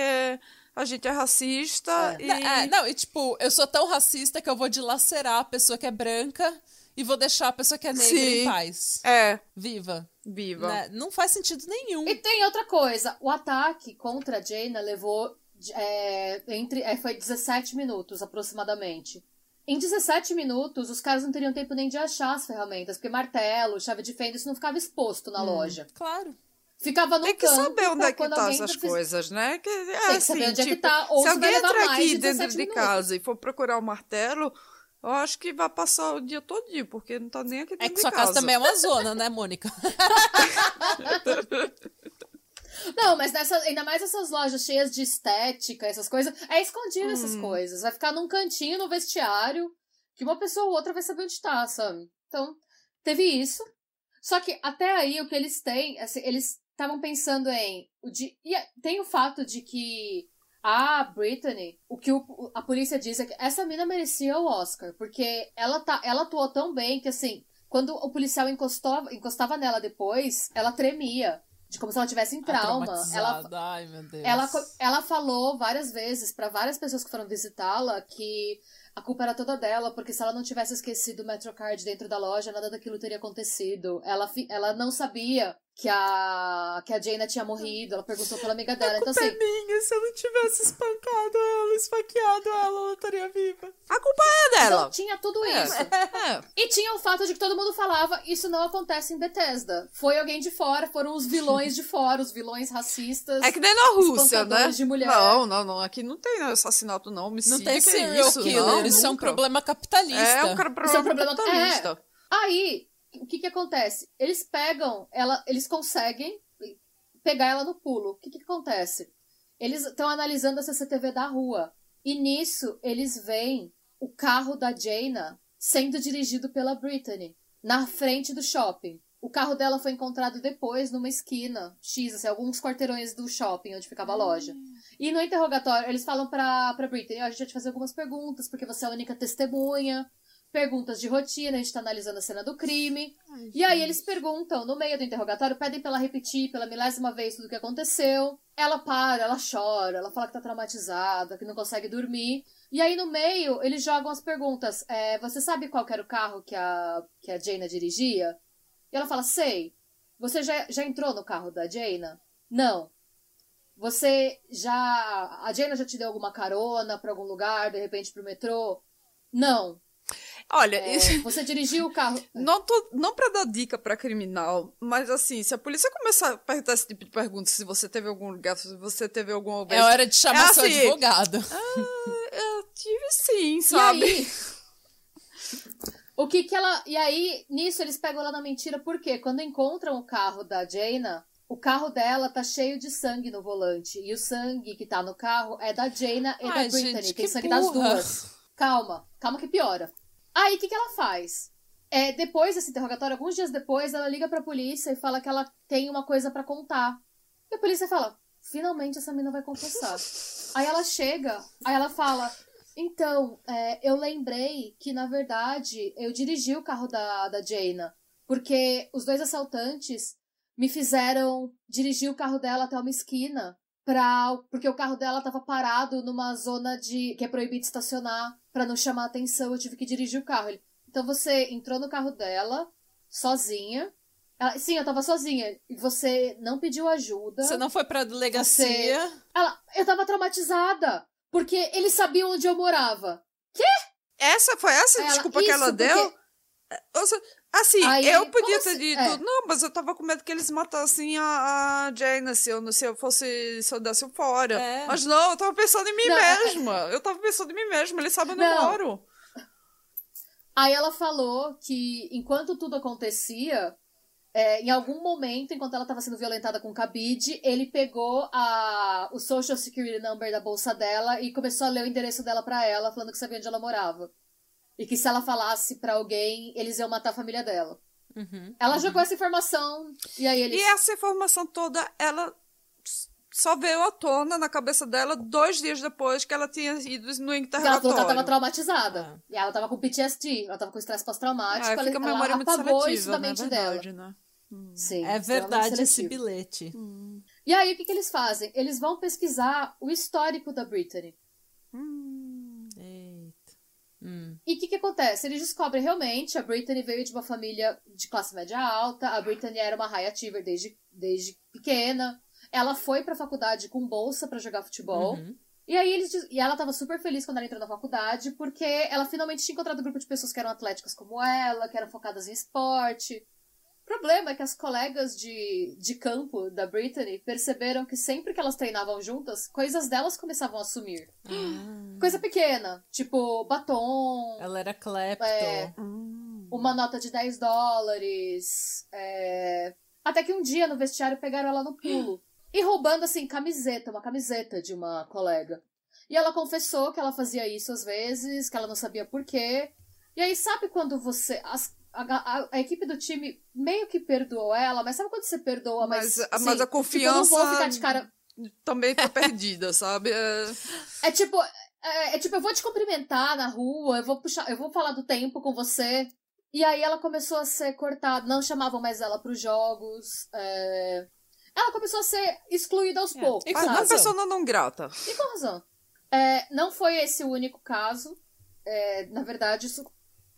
a gente é racista e. Não, é, não, e tipo, eu sou tão racista que eu vou dilacerar a pessoa que é branca e vou deixar a pessoa que é negra Sim. em paz. É, Viva. viva. Né? Não faz sentido nenhum. E tem outra coisa. O ataque contra a Jaina levou é, entre é, foi 17 minutos aproximadamente. Em 17 minutos, os caras não teriam tempo nem de achar as ferramentas, porque martelo, chave de fenda, isso não ficava exposto na loja. Claro. Ficava no Tem que canto saber onde é que quando tá essas fiz- coisas, né? Que, é que assim, saber onde é que tipo, tá, ou se se alguém entrar aqui de dentro 17 de minutos. casa e for procurar o martelo, Eu acho que vai passar o dia todinho, porque não tá nem aqui dentro É que sua casa também é uma zona, né, Mônica? Não, mas nessa, ainda mais essas lojas cheias de estética, essas coisas, é escondido essas Hum. coisas. Vai ficar num cantinho no vestiário que uma pessoa ou outra vai saber onde tá, sabe? Então, teve isso. Só que até aí o que eles têm, assim, eles estavam pensando em. O de, e tem o fato de que a Brittany, o que o- a polícia diz é que essa mina merecia o Oscar, porque ela, tá, ela atuou tão bem que, assim, quando o policial encostou, encostava nela depois, ela tremia. De como se ela tivesse em trauma. Ela. Ai, ela, ela falou várias vezes pra várias pessoas que foram visitá-la que a culpa era toda dela, porque se ela não tivesse esquecido o Metrocard dentro da loja, nada daquilo teria acontecido. Ela, ela não sabia que a, que a Jaina tinha morrido, ela perguntou pela amiga dela. Então, culpa assim, é minha. Se eu não tivesse espancado ela, esfaqueado ela, ela estaria viva. A culpa é dela. então tinha tudo É. isso. É. E tinha o fato de que todo mundo falava, isso não acontece em Bethesda. Foi alguém de fora, foram os vilões de fora, os vilões racistas. É que nem na Rússia, né? espancadores de mulher. Não, não, não. Aqui não tem assassinato, não. Homicídio, Não tem que serial isso? killer. Não, isso é um problema capitalista. É um cara- Isso é problema um problema- capitalista. Aí, o que que acontece? Eles pegam ela, eles conseguem pegar ela no pulo. O que que acontece? Eles estão analisando a CCTV da rua. E nisso, eles veem o carro da Jaina sendo dirigido pela Brittany, na frente do shopping. O carro dela foi encontrado depois numa esquina, X, assim, alguns quarteirões do shopping onde ficava a loja. E no interrogatório, eles falam pra, pra Brittany, "Ó, a gente vai te fazer algumas perguntas, porque você é a única testemunha. Perguntas de rotina, a gente tá analisando a cena do crime. E aí eles perguntam, no meio do interrogatório, pedem pra ela repetir pela milésima vez tudo o que aconteceu. Ela para, ela chora, ela fala que tá traumatizada, que não consegue dormir. E aí no meio, eles jogam as perguntas. É, você sabe qual era o carro que a, que a Jaina dirigia? E ela fala, sei. Você já, já entrou no carro da Jaina? Não. Você já. A Jaina já te deu alguma carona pra algum lugar, de repente pro metrô? Não. Olha, É, isso- você dirigiu o carro. não, tô, não pra dar dica pra criminal, mas assim, se a polícia começar a perguntar esse tipo de pergunta, se você teve algum lugar, se você teve alguma É hora de chamar É seu assim, advogado. Eu tive sim, E sabe? aí, o que que ela. E aí, nisso, eles pegam ela na mentira, porque quando encontram o carro da Jaina, o carro dela tá cheio de sangue no volante. E o sangue que tá no carro é da Jaina e Ai, da Brittany. gente, Tem sangue das duas. Calma, calma que piora. Aí, o que que ela faz? É, depois desse interrogatório, alguns dias depois, ela liga pra polícia e fala que ela tem uma coisa pra contar. E a polícia fala: finalmente essa menina vai confessar. aí ela chega, aí ela fala: então, é, eu lembrei que, na verdade, eu dirigi o carro da, da Jaina, porque os dois assaltantes me fizeram dirigir o carro dela até uma esquina, pra, porque o carro dela estava parado numa zona de que é proibido estacionar, para não chamar atenção, eu tive que dirigir o carro. Ele, então você entrou no carro dela, sozinha. Ela, sim, eu tava sozinha. E você não pediu ajuda. Você não foi pra delegacia. Ela, eu tava traumatizada. Porque eles sabiam onde eu morava. Essa foi essa Ela, desculpa que "Isso, ela porque- deu? Ou seja, assim, Aí, eu podia ter assim? dito, É. não, mas eu tava com medo que eles matassem a, a Jaina se eu, se eu fosse, se eu desse fora. É. Mas não, eu tava pensando em mim Não, é- mesma. Eu tava pensando em mim mesma, eles sabem onde eu moro. Aí ela falou que enquanto tudo acontecia, é, em algum momento, enquanto ela estava sendo violentada com cabide, ele pegou a, o social security number da bolsa dela e começou a ler o endereço dela pra ela, falando que sabia onde ela morava. E que se ela falasse pra alguém, eles iam matar a família dela. Uhum. Ela jogou essa informação e aí eles. E essa informação toda, ela só veio à tona na cabeça dela dois dias depois que ela tinha ido no Porque ela interrogatório. ela tava traumatizada. E ela tava com PTSD, ela tava com estresse pós-traumático. Ah, ela, a ela memória muito apagou seletiva, isso da né? mente Verdade, dela. né? Sim, É extremamente verdade esse bilhete. E aí, o que, que eles fazem? Eles vão pesquisar o histórico da Brittany. Hum. Hum. E o que, que acontece? Eles descobrem realmente a Brittany veio de uma família de classe média alta, a Brittany era uma high achiever desde, desde pequena. Ela foi pra faculdade com bolsa pra jogar futebol. Uhum. E aí eles e ela tava super feliz quando ela entrou na faculdade, porque ela finalmente tinha encontrado um grupo de pessoas que eram atléticas como ela, que eram focadas em esporte. Problema é que as colegas de, de campo da Brittany perceberam que sempre que elas treinavam juntas, coisas delas começavam a sumir. Ah. Coisa pequena, tipo batom, Ela era clepto. É. Hum. uma nota de 10 dólares. é, Até que um dia no vestiário pegaram ela no pulo. E roubando, assim, camiseta, uma camiseta de uma colega. E ela confessou que ela fazia isso às vezes, que ela não sabia por quê. E aí, sabe quando você. as- a, a- a equipe do time meio que perdoou ela, mas sabe quando você perdoa, mas. Mas, assim, mas a tipo, eu confiança não vou ficar de cara. também tá perdida, sabe? É... É tipo, é, é tipo, eu vou te cumprimentar na rua, eu vou puxar, eu vou falar do tempo com você. E aí ela começou a ser cortada, não chamavam mais ela pros jogos. é, Ela começou a ser excluída aos É, poucos. e com sabe? uma pessoa não grata. E com razão. É, não foi esse o único caso. É, na verdade, isso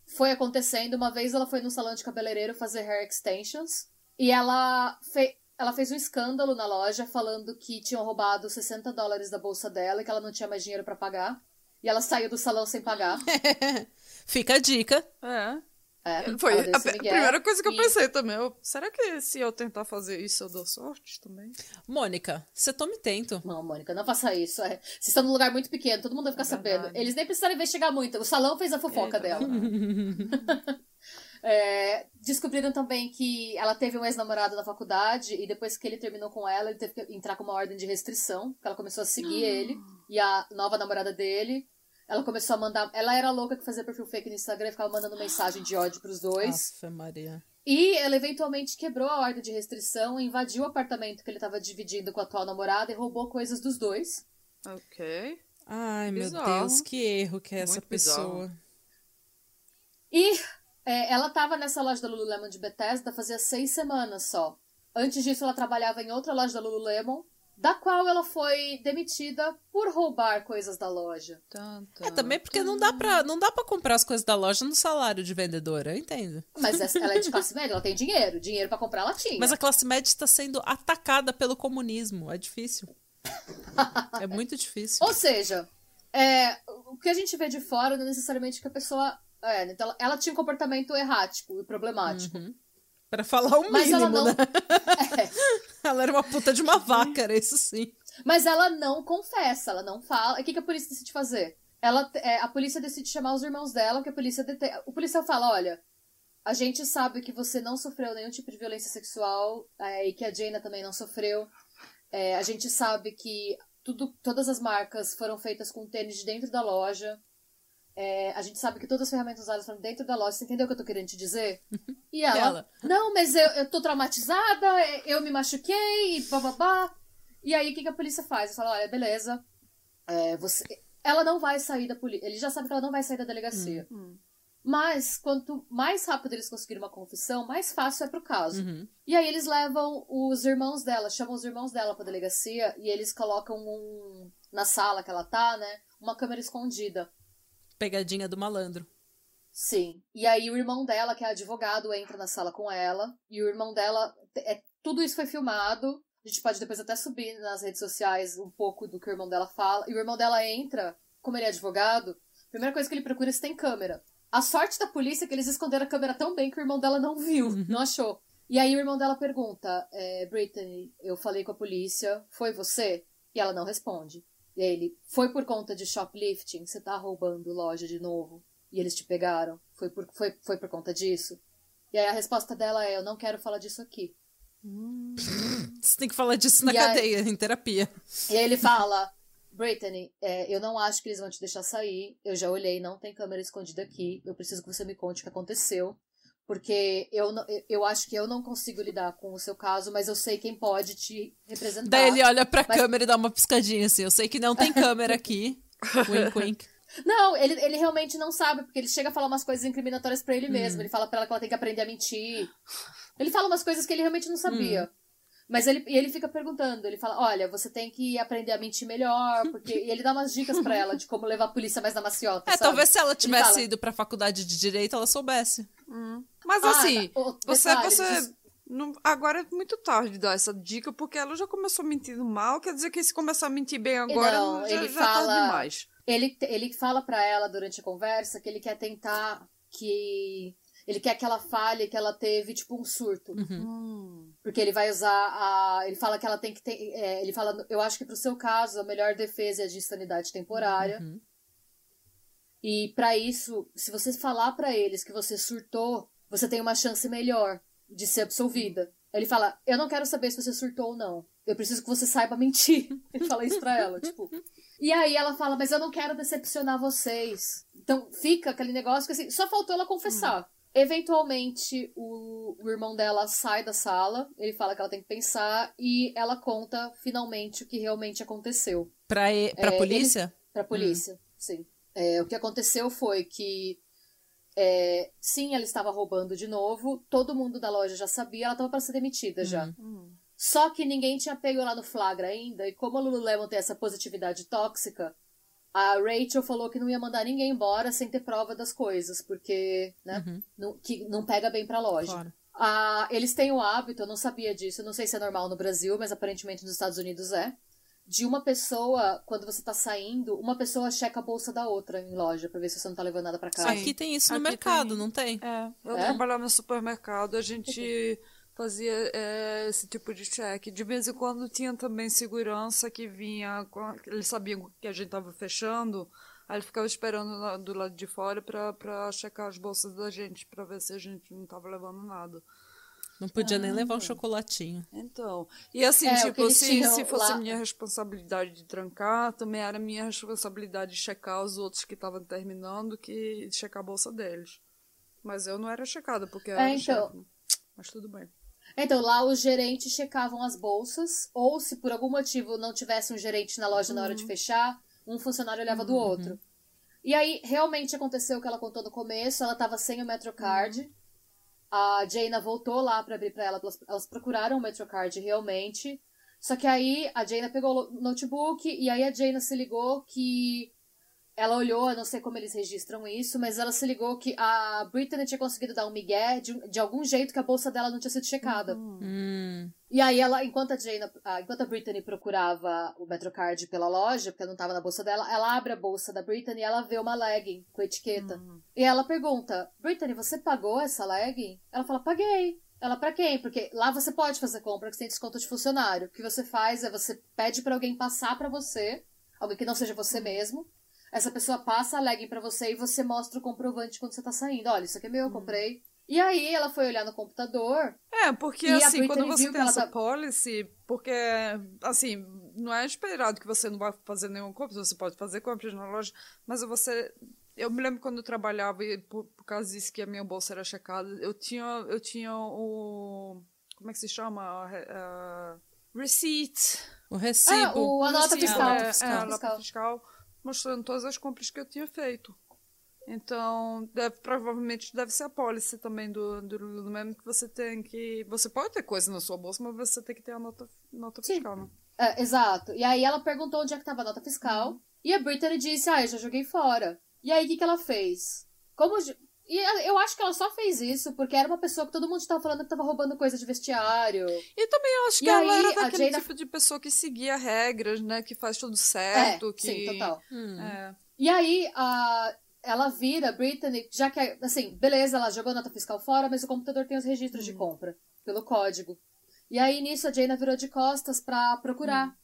foi acontecendo. Uma vez ela foi no salão de cabeleireiro fazer hair extensions. E ela, fe ela fez um escândalo na loja falando que tinham roubado 60 dólares da bolsa dela e que ela não tinha mais dinheiro pra pagar. E ela saiu do salão sem pagar. Fica a dica. É. É, Foi a, a primeira coisa que eu E- pensei também. eu- será que se eu tentar fazer isso eu dou sorte também? Mônica, você tome tento. Não, Mônica, não faça isso. É. Vocês estão num lugar muito pequeno, todo mundo vai ficar sabendo. Verdade. Eles nem precisaram investigar muito. O salão fez a fofoca É, dela. É, descobriram também que ela teve um ex-namorado na faculdade e depois que ele terminou com ela, ele teve que entrar com uma ordem de restrição, porque ela começou a seguir ele e a nova namorada dele. Ela começou a mandar. Ela era louca que fazia perfil fake no Instagram e ficava mandando mensagem de ódio pros dois. Afe Maria. E ela eventualmente quebrou a ordem de restrição, invadiu o apartamento que ele estava dividindo com a atual namorada e roubou coisas dos dois. Ok. Ai, meu Bizarro. Deus, que erro que é essa Muito bizarro. pessoa. E é, ela estava nessa loja da Lululemon de Bethesda fazia seis semanas só. Antes disso, ela trabalhava em outra loja da Lululemon, da qual ela foi demitida por roubar coisas da loja. É, também porque não dá pra, não dá pra comprar as coisas da loja no salário de vendedora, eu entendo. Mas essa- ela é de classe média, ela tem dinheiro. Dinheiro pra comprar ela tinha. Mas a classe média está sendo atacada pelo comunismo. É difícil. é muito difícil. Ou seja, é, o que a gente vê de fora não é necessariamente que a pessoa. É, então ela, ela tinha um comportamento errático e problemático. Pra falar o Mas ela mínimo, não. né? Ela era uma puta de uma vaca, era isso sim. Mas ela não confessa, ela não fala. O que, que a polícia decide fazer? Ela, é, a polícia decide chamar os irmãos dela, que a polícia dete... O policial fala, olha, a gente sabe que você não sofreu nenhum tipo de violência sexual é, e que a Jaina também não sofreu. É, a gente sabe que tudo, todas as marcas foram feitas com tênis de dentro da loja. É, a gente sabe que todas as ferramentas usadas foram dentro da loja. Você entendeu o que eu tô querendo te dizer? E ela, Ela. não, mas eu, eu tô traumatizada, eu me machuquei, e bababá. E aí, o que, que a polícia faz? Ela fala, olha, beleza, é, você... ela não vai sair da polícia. Ele já sabe que ela não vai sair da delegacia. Hum. Mas, quanto mais rápido eles conseguirem uma confissão, mais fácil é pro caso. Uhum. E aí eles levam os irmãos dela, chamam os irmãos dela pra delegacia e eles colocam um, na sala que ela tá, né? Uma câmera escondida. Pegadinha do malandro. Sim. E aí o irmão dela, que é advogado, entra na sala com ela. E o irmão dela. É, tudo isso foi filmado. A gente pode depois até subir nas redes sociais um pouco do que o irmão dela fala. E o irmão dela entra, como ele é advogado, a primeira coisa que ele procura é se tem câmera. A sorte da polícia é que eles esconderam a câmera tão bem que o irmão dela não viu, não achou. E aí o irmão dela pergunta: é, Brittany, eu falei com a polícia, foi você? E ela não responde. E aí ele: Foi por conta de shoplifting? Você tá roubando loja de novo? E eles te pegaram? Foi por, foi, foi por conta disso? E aí a resposta dela é: Eu não quero falar disso aqui. Você tem que falar disso na E aí- cadeia, em terapia. E aí ele fala: Brittany, é, eu não acho que eles vão te deixar sair. Eu já olhei, não tem câmera escondida aqui. Eu preciso que você me conte o que aconteceu. Porque eu, não- eu- acho que eu não consigo lidar com o seu caso, mas eu sei quem pode te representar. Daí ele olha pra Mas- câmera e dá uma piscadinha assim. Eu sei que não tem câmera aqui. wink, wink. Não, ele, ele realmente não sabe, porque ele chega a falar umas coisas incriminatórias pra ele Hum. mesmo. Ele fala pra ela que ela tem que aprender a mentir. Ele fala umas coisas que ele realmente não Hum. Mas ele, ele fica perguntando, ele fala, olha, você tem que aprender a mentir melhor, porque. E ele dá umas dicas pra ela de como levar a polícia mais na maciota. É, sabe? talvez se ela tivesse fala- ido pra faculdade de direito, ela soubesse. Mas Ah, assim, o- você, detalhe, você diz- não- agora é muito tarde dar essa dica, porque ela já começou mentindo mal, quer dizer que se começar a mentir bem agora, Não, já, ele já fala- tá demais. Ele, ele fala pra ela durante a conversa que ele quer tentar que. Ele quer que ela fale que ela teve, tipo, um surto. Uhum. Hum. Porque ele vai usar a. Ele fala que ela tem que ter. é, ele fala, eu acho que pro seu caso, a melhor defesa é a de insanidade temporária. Uhum. E pra isso, se você falar pra eles que você surtou, você tem uma chance melhor de ser absolvida. Ele fala: Eu não quero saber se você surtou ou não. Eu preciso que você saiba mentir. Ele fala isso pra ela, tipo. E aí ela fala: Mas eu não quero decepcionar vocês. Então fica aquele negócio que assim, só faltou ela confessar. Eventualmente, o, o irmão dela sai da sala, ele fala que ela tem que pensar e ela conta finalmente o que realmente aconteceu. Pra, e- pra É, polícia? Pra polícia, sim. É, o que aconteceu foi que, é, sim, ela estava roubando de novo, todo mundo da loja já sabia, ela estava para ser demitida já. Hum. Só que ninguém tinha pego ela no flagra ainda, e como a Lululemon tem essa positividade tóxica, a Rachel falou que não ia mandar ninguém embora sem ter prova das coisas, porque, né, Uhum. não, que não pega bem pra loja. Claro. Ah, eles têm o hábito, eu não sabia disso, eu não sei se é normal no Brasil, mas aparentemente nos Estados Unidos é. De uma pessoa, quando você tá saindo, uma pessoa checa a bolsa da outra em loja pra ver se você não tá levando nada pra casa. Sim. Aqui tem isso no Aqui mercado, tem. não tem? É, eu É? trabalhava no supermercado, a gente fazia é, esse tipo de check. De vez em quando tinha também segurança que vinha, eles sabiam que a gente tava fechando, aí ele ficava esperando lá do lado de fora pra, pra checar as bolsas da gente, pra ver se a gente não tava levando nada. Não podia nem levar um chocolatinho. Então, e assim, É, tipo, eles se, se fosse lá- minha responsabilidade de trancar, também era minha responsabilidade de checar os outros que estavam terminando, que checar a bolsa deles. Mas eu não era checada, porque É, era então. chefe? Mas tudo bem. Então, lá os gerentes checavam as bolsas, ou se por algum motivo não tivesse um gerente na loja na hora de fechar, um funcionário olhava do outro. E aí, realmente aconteceu o que ela contou no começo, ela tava sem o Metrocard. A Jaina voltou lá pra abrir pra ela, elas procuraram o Metrocard realmente. Só que aí a Jaina pegou o notebook e aí a Jaina se ligou que ela olhou, eu não sei como eles registram isso, mas ela se ligou que a Brittany tinha conseguido dar um migué de, de algum jeito que a bolsa dela não tinha sido checada. Hum. E aí ela, enquanto a Jane, enquanto a Brittany procurava o Metrocard pela loja, porque não tava na bolsa dela, ela abre a bolsa da Brittany e ela vê uma legging com etiqueta. E ela pergunta: Brittany, você pagou essa legging? Ela fala: paguei. Ela, pra quem? Porque lá você pode fazer compra que você tem desconto de funcionário. O que você faz é você pede pra alguém passar pra você, alguém que não seja você mesmo. Essa pessoa passa a legging pra você e você mostra o comprovante quando você tá saindo. Olha, isso aqui é meu, eu comprei. E aí ela foi olhar no computador. É, porque assim, quando você tem essa tá- policy, porque, assim, não é esperado que você não vai fazer nenhuma compra, você pode fazer compras na loja, mas você... Eu me lembro quando eu trabalhava, e por, por causa disso que a minha bolsa era checada, eu tinha, eu tinha o... Como é que se chama? A re- a- receipt. O recibo. Ah, o- a nota Recibo, fiscal. É, é, a nota Fiscal. Mostrando todas as compras que eu tinha feito. Então, deve, provavelmente deve ser a policy também do, do Lululemon que você tem que... Você pode ter coisa na sua bolsa, mas você tem que ter a nota, nota fiscal, né? É, exato. E aí ela perguntou onde é que tava a nota fiscal. E a Brittany disse, ah, eu já joguei fora. E aí o que, que ela fez? Como. E eu acho que ela só fez isso porque era uma pessoa que todo mundo tava falando que tava roubando coisa de vestiário. E também eu acho que E ela aí, era daquele Jada- tipo de pessoa que seguia regras, né? Que faz tudo certo, é, que... sim, total. Hum. É. E aí, a, ela vira, a Brittany, já que, assim, beleza, ela jogou a nota fiscal fora, mas o computador tem os registros de compra, pelo código. E aí, nisso, a Jaina virou de costas pra procurar.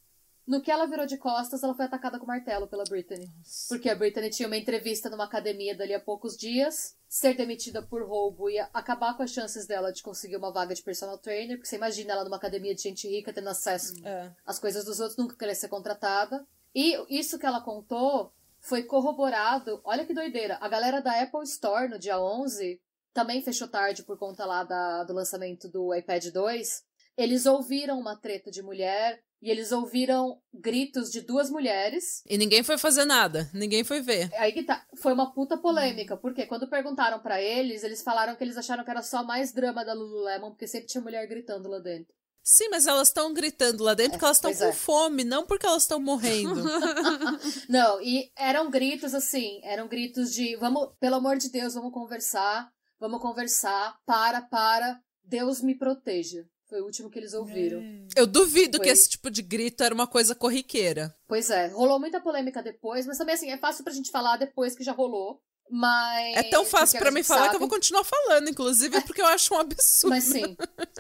No que ela virou de costas, ela foi atacada com martelo pela Brittany. Porque a Brittany tinha uma entrevista numa academia dali a poucos dias. Ser demitida por roubo ia acabar com as chances dela de conseguir uma vaga de personal trainer. Porque você imagina ela numa academia de gente rica tendo acesso É. as coisas dos outros, nunca querer ser contratada. E isso que ela contou foi corroborado. Olha que doideira. A galera da Apple Store no dia 11 também fechou tarde por conta lá da, do lançamento do iPad 2. Eles ouviram uma treta de mulher e eles ouviram gritos de duas mulheres. E ninguém foi fazer nada. Ninguém foi ver. Aí que tá. Foi uma puta polêmica, porque quando perguntaram pra eles, eles falaram que eles acharam que era só mais drama da Lululemon, porque sempre tinha mulher gritando lá dentro. Sim, mas elas estão gritando lá dentro porque elas estão com é. fome, não porque elas estão morrendo. Não, e eram gritos assim, eram gritos de vamos, pelo amor de Deus, vamos conversar, vamos conversar, para, para, Deus me proteja. Foi o último que eles ouviram. Eu duvido Foi. que esse tipo de grito era uma coisa corriqueira. Pois é, rolou muita polêmica depois, mas também assim, é fácil pra gente falar depois que já rolou. Mas. É tão fácil porque pra a mim gente falar que sabe- eu vou continuar falando, inclusive, porque eu acho um absurdo. Mas sim.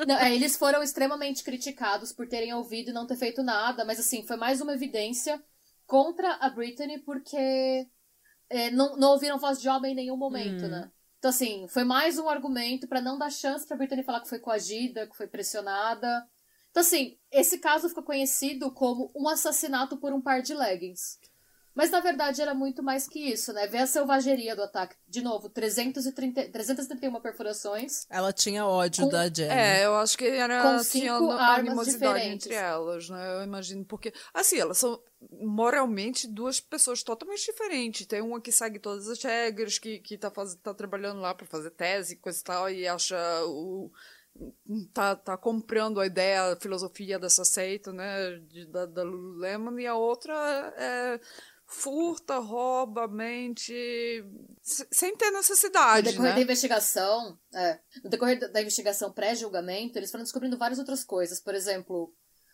Não, é, eles foram extremamente criticados por terem ouvido e não ter feito nada, mas assim, foi mais uma evidência contra a Britney porque é, não, não ouviram voz de homem em nenhum momento, Hum. né? Então, assim, foi mais um argumento pra não dar chance pra Britney falar que foi coagida, que foi pressionada. Então, assim, esse caso ficou conhecido como um assassinato por um par de leggings. Mas, na verdade, era muito mais que isso, né? Ver a selvageria do ataque. De novo, 330, 331 perfurações. Ela tinha ódio Com- da Jenny. É, eu acho que era Com tinha cinco no- armas animosidade diferentes. entre elas, né? Eu imagino porque assim, elas são moralmente duas pessoas totalmente diferentes. Tem uma que segue todas as regras, que que tá faz, tá trabalhando lá pra fazer tese, coisa e tal e acha o tá, tá comprando a ideia, a filosofia dessa seita, né, de, da, da Lululemon, e a outra é furta, rouba, mente, se- sem ter No necessidade, decorrer né? da investigação, é, no decorrer da- investigação pré-julgamento, eles foram descobrindo várias outras coisas. Por exemplo,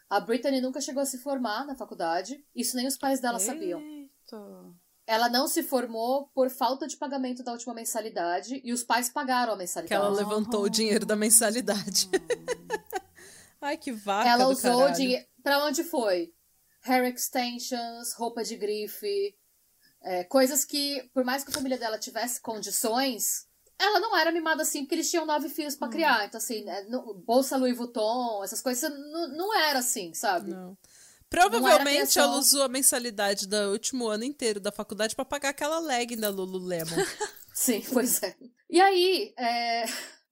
a Brittany nunca chegou a se formar na faculdade. Isso nem os pais dela sabiam. Eita. Ela não se formou por falta de pagamento da última mensalidade e os pais pagaram a Que mensalidade. ela levantou o dinheiro da mensalidade. Ai, que vaca Ela do usou o dinheiro. Pra onde foi? Hair extensions, roupa de grife, é, coisas que, por mais que a família dela tivesse condições, ela não era mimada assim, porque eles tinham nove filhos Hum. pra criar. Então, assim, né, bolsa Louis Vuitton, essas coisas, não, não era assim, sabe? Não. Provavelmente ela usou a mensalidade do último ano inteiro da faculdade pra pagar aquela legging da Lululemon. Sim, pois é. E aí, é,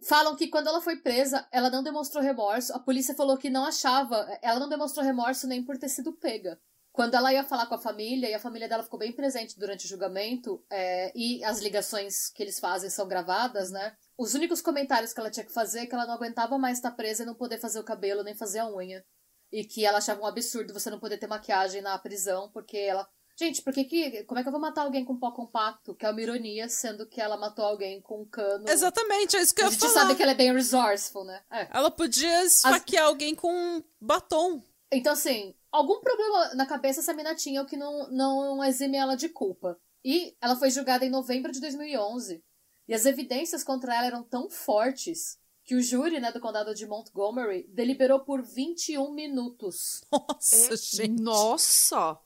falam que quando ela foi presa, ela não demonstrou remorso. A polícia falou que não achava, ela não demonstrou remorso nem por ter sido pega. Quando ela ia falar com a família, e a família dela ficou bem presente durante o julgamento, é, e as ligações que eles fazem são gravadas, né? Os únicos comentários que ela tinha que fazer é que ela não aguentava mais estar presa e não poder fazer o cabelo nem fazer a unha. E que ela achava um absurdo você não poder ter maquiagem na prisão, porque ela. Gente, por que que. Como é que eu vou matar alguém com pó compacto? Que é uma ironia, sendo que ela matou alguém com um cano. Exatamente, é isso que eu A ia gente falar. sabe que ela é bem resourceful, né? É. Ela podia esfaquear alguém com um batom. Então, assim, algum problema na cabeça essa mina tinha, o que não, não exime ela de culpa. E ela foi julgada em novembro de 2011. E as evidências contra ela eram tão fortes que o júri né, do condado de Montgomery deliberou por 21 minutos. Nossa, É, gente. Nossa!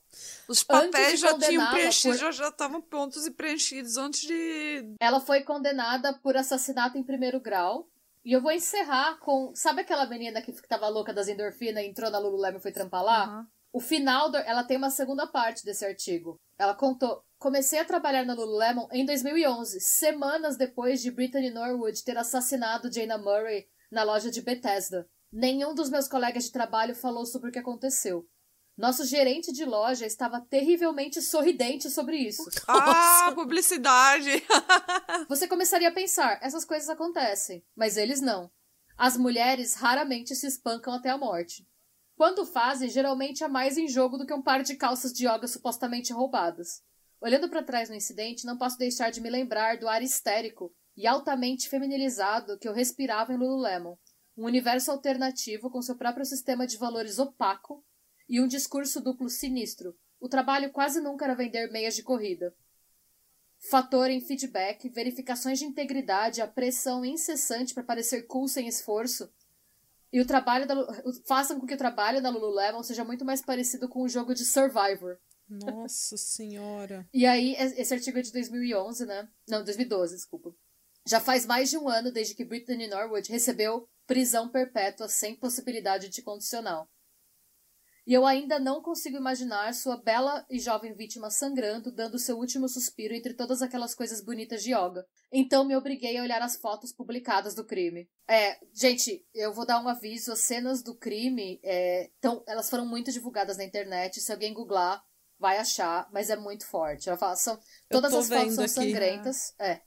Os papéis já tinham preenchido, por- já estavam prontos e preenchidos antes de. Ela foi condenada por assassinato em primeiro grau. E eu vou encerrar com. Sabe aquela menina que tava louca das endorfinas e entrou na Lululemon e foi trampar lá? Aham. O final, do- ela tem uma segunda parte desse artigo. Ela contou: Comecei a trabalhar na Lululemon em 2011, semanas depois de Brittany Norwood ter assassinado Jana Murray na loja de Bethesda. Nenhum dos meus colegas de trabalho falou sobre o que aconteceu. Nosso gerente de loja estava terrivelmente sorridente sobre isso. Ah, publicidade! Você começaria a pensar: essas coisas acontecem, mas eles não. As mulheres raramente se espancam até a morte. Quando fazem, geralmente há mais em jogo do que um par de calças de yoga supostamente roubadas. Olhando para trás no incidente, não posso deixar de me lembrar do ar histérico e altamente feminilizado que eu respirava em Lululemon. Um universo alternativo com seu próprio sistema de valores opaco e um discurso duplo sinistro. O trabalho quase nunca era vender meias de corrida. Fator em feedback, verificações de integridade, a pressão incessante para parecer cool sem esforço. E o trabalho da façam com que o trabalho da Lululemon seja muito mais parecido com um jogo de Survivor. Nossa senhora. E aí, es- esse artigo é de 2011, né? Não, 2012, desculpa. Já faz mais de um ano desde que Brittany Norwood recebeu prisão perpétua sem possibilidade de condicional. E eu ainda não consigo imaginar sua bela e jovem vítima sangrando, dando seu último suspiro entre todas aquelas coisas bonitas de yoga. Então me obriguei a olhar as fotos publicadas do crime. É, gente, eu vou dar um aviso: as cenas do crime, é, tão, elas foram muito divulgadas na internet. Se alguém googlar, vai achar, mas é muito forte. Ela fala, são, todas as fotos são aqui. sangrentas. É.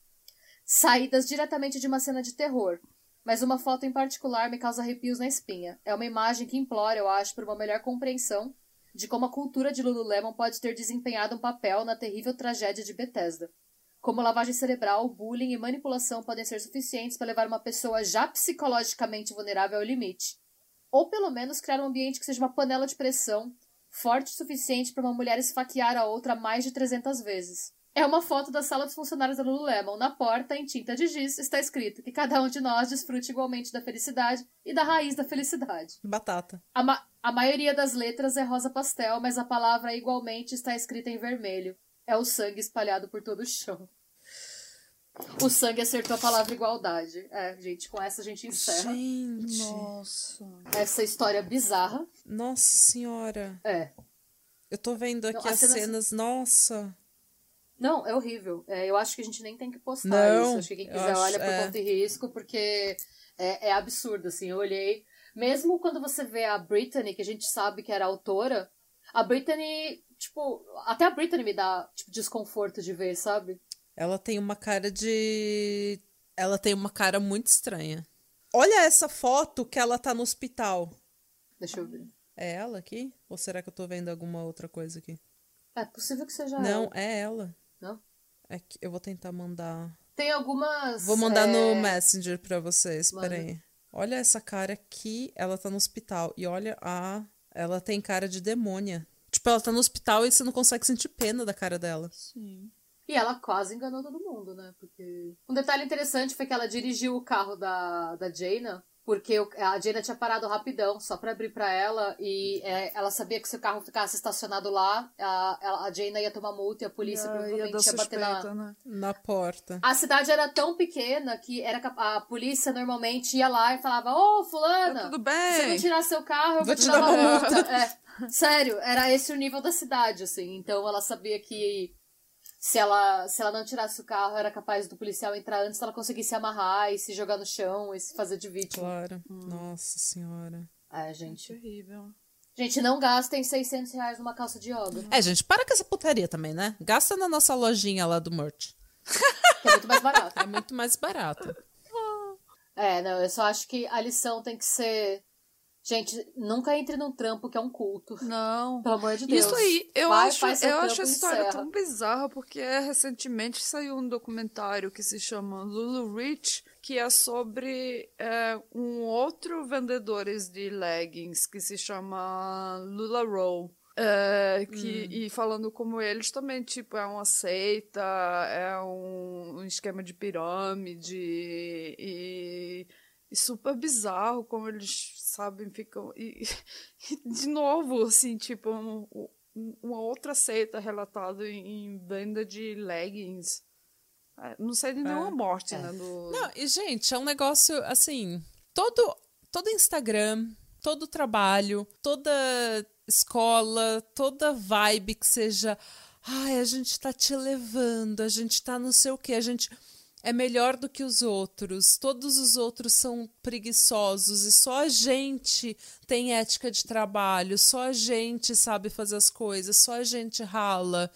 Saídas diretamente de uma cena de terror. Mas uma foto em particular me causa arrepios na espinha. É uma imagem que implora, eu acho, por uma melhor compreensão de como a cultura de Lululemon pode ter desempenhado um papel na terrível tragédia de Bethesda. Como lavagem cerebral, bullying e manipulação podem ser suficientes para levar uma pessoa já psicologicamente vulnerável ao limite. Ou pelo menos criar um ambiente que seja uma panela de pressão forte o suficiente para uma mulher esfaquear a outra mais de 300 vezes. É uma foto da sala dos funcionários da Lululemon. Na porta, em tinta de giz, está escrito que cada um de nós desfrute igualmente da felicidade e da raiz da felicidade. Batata. A, ma a maioria das letras é rosa pastel, mas a palavra igualmente está escrita em vermelho. É o sangue espalhado por todo o chão. O sangue acertou a palavra igualdade. É, gente, com essa a gente encerra. Gente. Nossa. Essa história bizarra. Nossa senhora. É. Eu tô vendo aqui Não, as as cenas- cenas. Nossa. Não, é horrível. É, eu acho que a gente nem tem que postar Não, isso. Acho que quem quiser acho- olha por é. conta e risco, porque é, é absurdo, assim. Eu olhei. Mesmo quando você vê a Britney, que a gente sabe que era autora, a Britney, tipo, até a Britney me dá, tipo, desconforto de ver, sabe? Ela tem uma cara de. Ela tem uma cara muito estranha. Olha essa foto que ela tá no hospital. Deixa eu ver. É ela aqui? Ou será que eu tô vendo alguma outra coisa aqui? É possível que seja Não, ela. é ela. É que eu vou tentar mandar. Tem algumas. Vou mandar é, no Messenger pra vocês. Peraí. Olha essa cara aqui. Ela tá no hospital. E olha a. Ela tem cara de demônia. Tipo, ela tá no hospital e você não consegue sentir pena da cara dela. Sim. E ela quase enganou todo mundo, né? Porque. Um detalhe interessante foi que ela dirigiu o carro da, da Jaina, porque a Jaina tinha parado rapidão, só pra abrir pra ela, e é, ela sabia que se o carro ficasse estacionado lá, a, a Jaina ia tomar multa e a polícia Ia- ia provavelmente dar ia bater na. suspeita, né? Na porta. A cidade era tão pequena que era a polícia normalmente ia lá e falava: Ô, Fulana, Tá tudo se você não bem. tirar seu carro, eu vou, te dar uma multa. É, sério, era esse o nível da cidade, assim. Então ela sabia que se ela, se ela não tirasse o carro, era capaz do policial entrar antes ela conseguir se amarrar e se jogar no chão e se fazer de vítima. Claro. Nossa senhora. É, gente. Terrível. Gente, não gastem 600 reais numa calça de yoga. É, gente, para com essa putaria também, né? Gasta na nossa lojinha lá do merch. É muito mais barato. É muito mais barato. É, não, eu só acho que a lição tem que ser. Gente, nunca entre num trampo que é um culto. Não. Pelo amor de Deus. Isso aí, eu Vai, acho, eu acho a história encerra. tão bizarra porque recentemente saiu um documentário que se chama Lulu Rich, que é sobre é, um outro vendedores de leggings que se chama Lula Row. É, que, E falando como eles também, tipo, é uma seita, é um, um esquema de pirâmide e, e super bizarro como eles, sabem, ficam. E, e, de novo, assim, tipo, um- um- uma outra seita relatada em, em venda de leggings. É, não sei de nenhuma morte, né? Do... Não, e gente, é um negócio assim, todo todo Instagram, todo trabalho, toda escola, toda vibe que seja, ai, a gente tá te levando, a gente tá não sei o quê, a gente é melhor do que os outros, todos os outros são preguiçosos e só a gente tem ética de trabalho, só a gente sabe fazer as coisas, só a gente rala.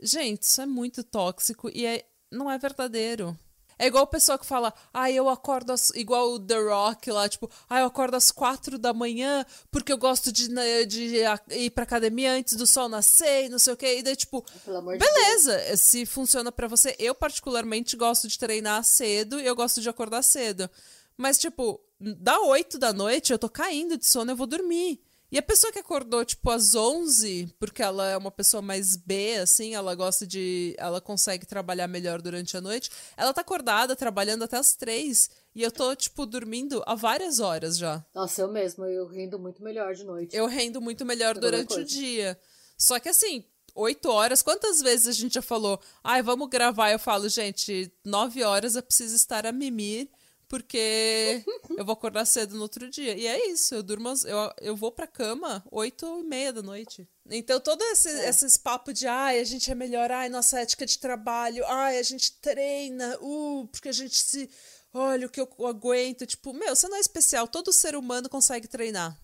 Gente, isso é muito tóxico e é, não é verdadeiro. É igual o pessoal que fala, ah, eu acordo às, igual o The Rock lá, tipo, ah, eu acordo às quatro da manhã porque eu gosto de, né, de a- ir pra academia antes do sol nascer e não sei o quê. E daí, tipo, amor de beleza, se funciona pra você. Eu, particularmente, gosto de treinar cedo e eu gosto de acordar cedo. Mas, tipo, da 8 da noite eu tô caindo de sono, eu vou dormir. E a pessoa que acordou, tipo, às 11, porque ela é uma pessoa mais B, assim, ela gosta de. Ela consegue trabalhar melhor durante a noite. Ela tá acordada, trabalhando até as 3. E eu tô, tipo, dormindo há várias horas já. Nossa, eu mesmo, eu rindo muito melhor de noite. Eu rendo muito melhor Toda durante o dia. Só que assim, oito horas, quantas vezes a gente já falou, ai, vamos gravar? Eu falo, gente, nove horas eu preciso estar a mimir, porque eu vou acordar cedo no outro dia. E é isso, eu durmo, eu, eu vou pra cama oito e meia da noite. Então, todo esse, esses papos de, ai, a gente é melhor, ai, nossa ética de trabalho, ai, a gente treina, uh, porque a gente se. Olha o que eu aguento. Tipo, meu, você não é especial, todo ser humano consegue treinar.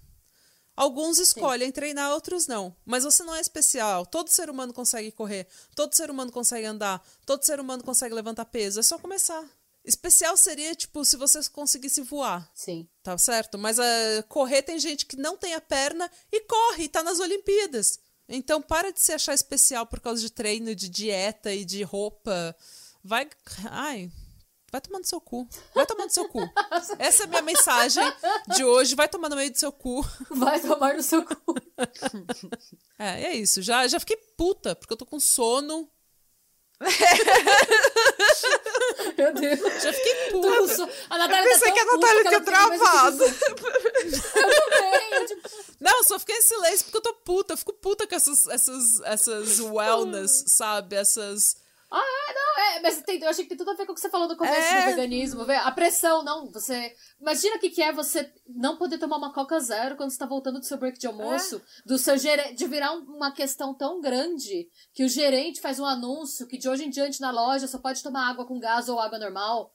Alguns escolhem treinar, outros não. Mas você não é especial. Todo ser humano consegue correr. Todo ser humano consegue andar. Todo ser humano consegue levantar peso. É só começar. Especial seria, tipo, se você conseguisse voar. Sim. Tá certo? Mas ah, correr tem gente que não tem a perna e corre, e tá nas Olimpíadas. Então para de se achar especial por causa de treino, de dieta e de roupa. Vai. Ai. Vai tomar no seu cu. Vai tomar no seu cu. Essa é a minha mensagem de hoje. Vai tomar no meio do seu cu. Vai tomar no seu cu. É, é isso. Já, já fiquei puta, porque eu tô com sono. Meu Deus. Já fiquei puto. Eu pensei tá que a Natália tinha travado. eu também. Tipo... Não, só fiquei em silêncio porque eu tô puta. Eu fico puta com essas, essas, essas wellness, sabe? Essas é, é, mas tem, eu achei que tem tudo a ver com o que você falou no começo É. do veganismo. A pressão, não, você... Imagina o que, que é você não poder tomar uma Coca Zero quando você tá voltando do seu break de almoço, do seu gerente, de virar um- uma questão tão grande que o gerente faz um anúncio que de hoje em diante na loja só pode tomar água com gás ou água normal.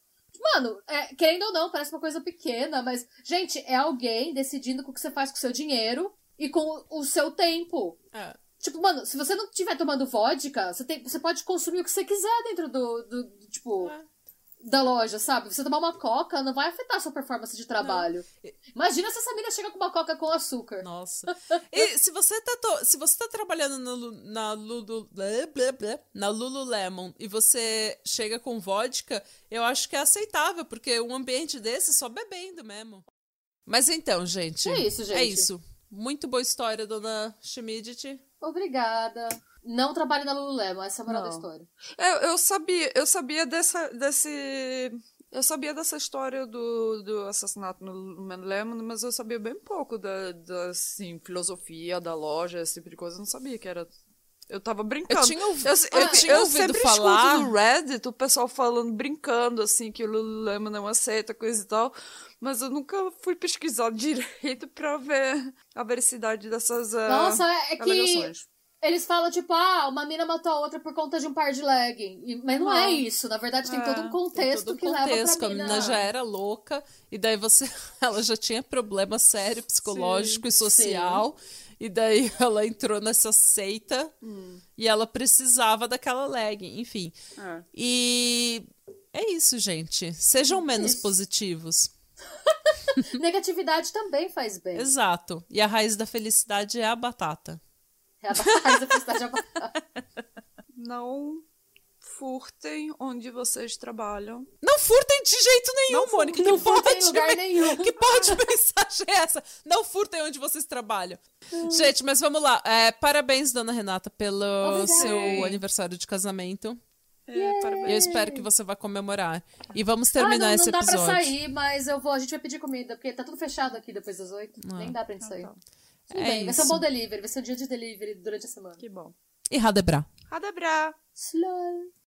Mano, é, querendo ou não, parece uma coisa pequena, mas, gente, é alguém decidindo com o que você faz com o seu dinheiro e com o, o seu tempo. É. Tipo, mano, se você não estiver tomando vodka, você, tem, você pode consumir o que você quiser dentro do, do, do, tipo, É. da loja, sabe? Você tomar uma coca não vai afetar a sua performance de trabalho. Imagina se essa mina chega com uma coca com açúcar. Nossa. E se você tá, to- se você tá trabalhando na, Lu- na, Lulu, na Lululemon e você chega com vodka, eu acho que é aceitável, porque um ambiente desse só bebendo mesmo. Mas então, gente. É isso, gente. É isso. Muito boa história, dona Schmidt. Obrigada. Não trabalhe na Lululemon, essa é a moral da Não. história. Eu, eu sabia, eu sabia dessa, desse. Eu sabia dessa história do, do assassinato no Lululemon, mas eu sabia bem pouco da, da assim, filosofia da loja, esse tipo de coisa. Eu não sabia que era. Eu tava brincando. Eu tinha ouvi- eu, eu eu- tinha eu ouvido sempre falar- no Reddit o pessoal falando, brincando, assim, que o Lululemon não aceita, coisa e tal. Mas eu nunca fui pesquisar direito pra ver a veracidade dessas ah, Nossa, é, é que eles falam, tipo, ah, uma mina matou a outra por conta de um par de legging. E- Mas não, é Não. isso. Na verdade, tem É, todo um contexto todo um que contexto, leva pra a mina... menina já era louca, e daí você. Ela já tinha problema sério, psicológico e social. E daí ela entrou nessa seita e ela precisava daquela legging, enfim. É. E é isso, gente. Sejam menos Isso. positivos. Negatividade também faz bem. Exato. E a raiz da felicidade é a batata. É a base da felicidade abafada. Não furtem onde vocês trabalham. Não furtem de jeito nenhum, Não Mônica. Não que furtem em pode lugar nenhum. Que pode mensagem é essa? Não furtem onde vocês trabalham. Gente, mas vamos lá. É, parabéns, dona Renata, pelo Obrigada. seu aniversário de casamento. É, parabéns. Eu espero que você vá comemorar. E vamos Ah, terminar não, esse não dá episódio. pra sair, mas eu vou, a gente vai pedir comida, porque tá tudo fechado aqui depois das oito. Nem dá pra gente sair. tá. Tudo É bem, vai ser um bom delivery, vai ser um dia de delivery durante a semana. Que bom. E Radebra. Radebra! Slow.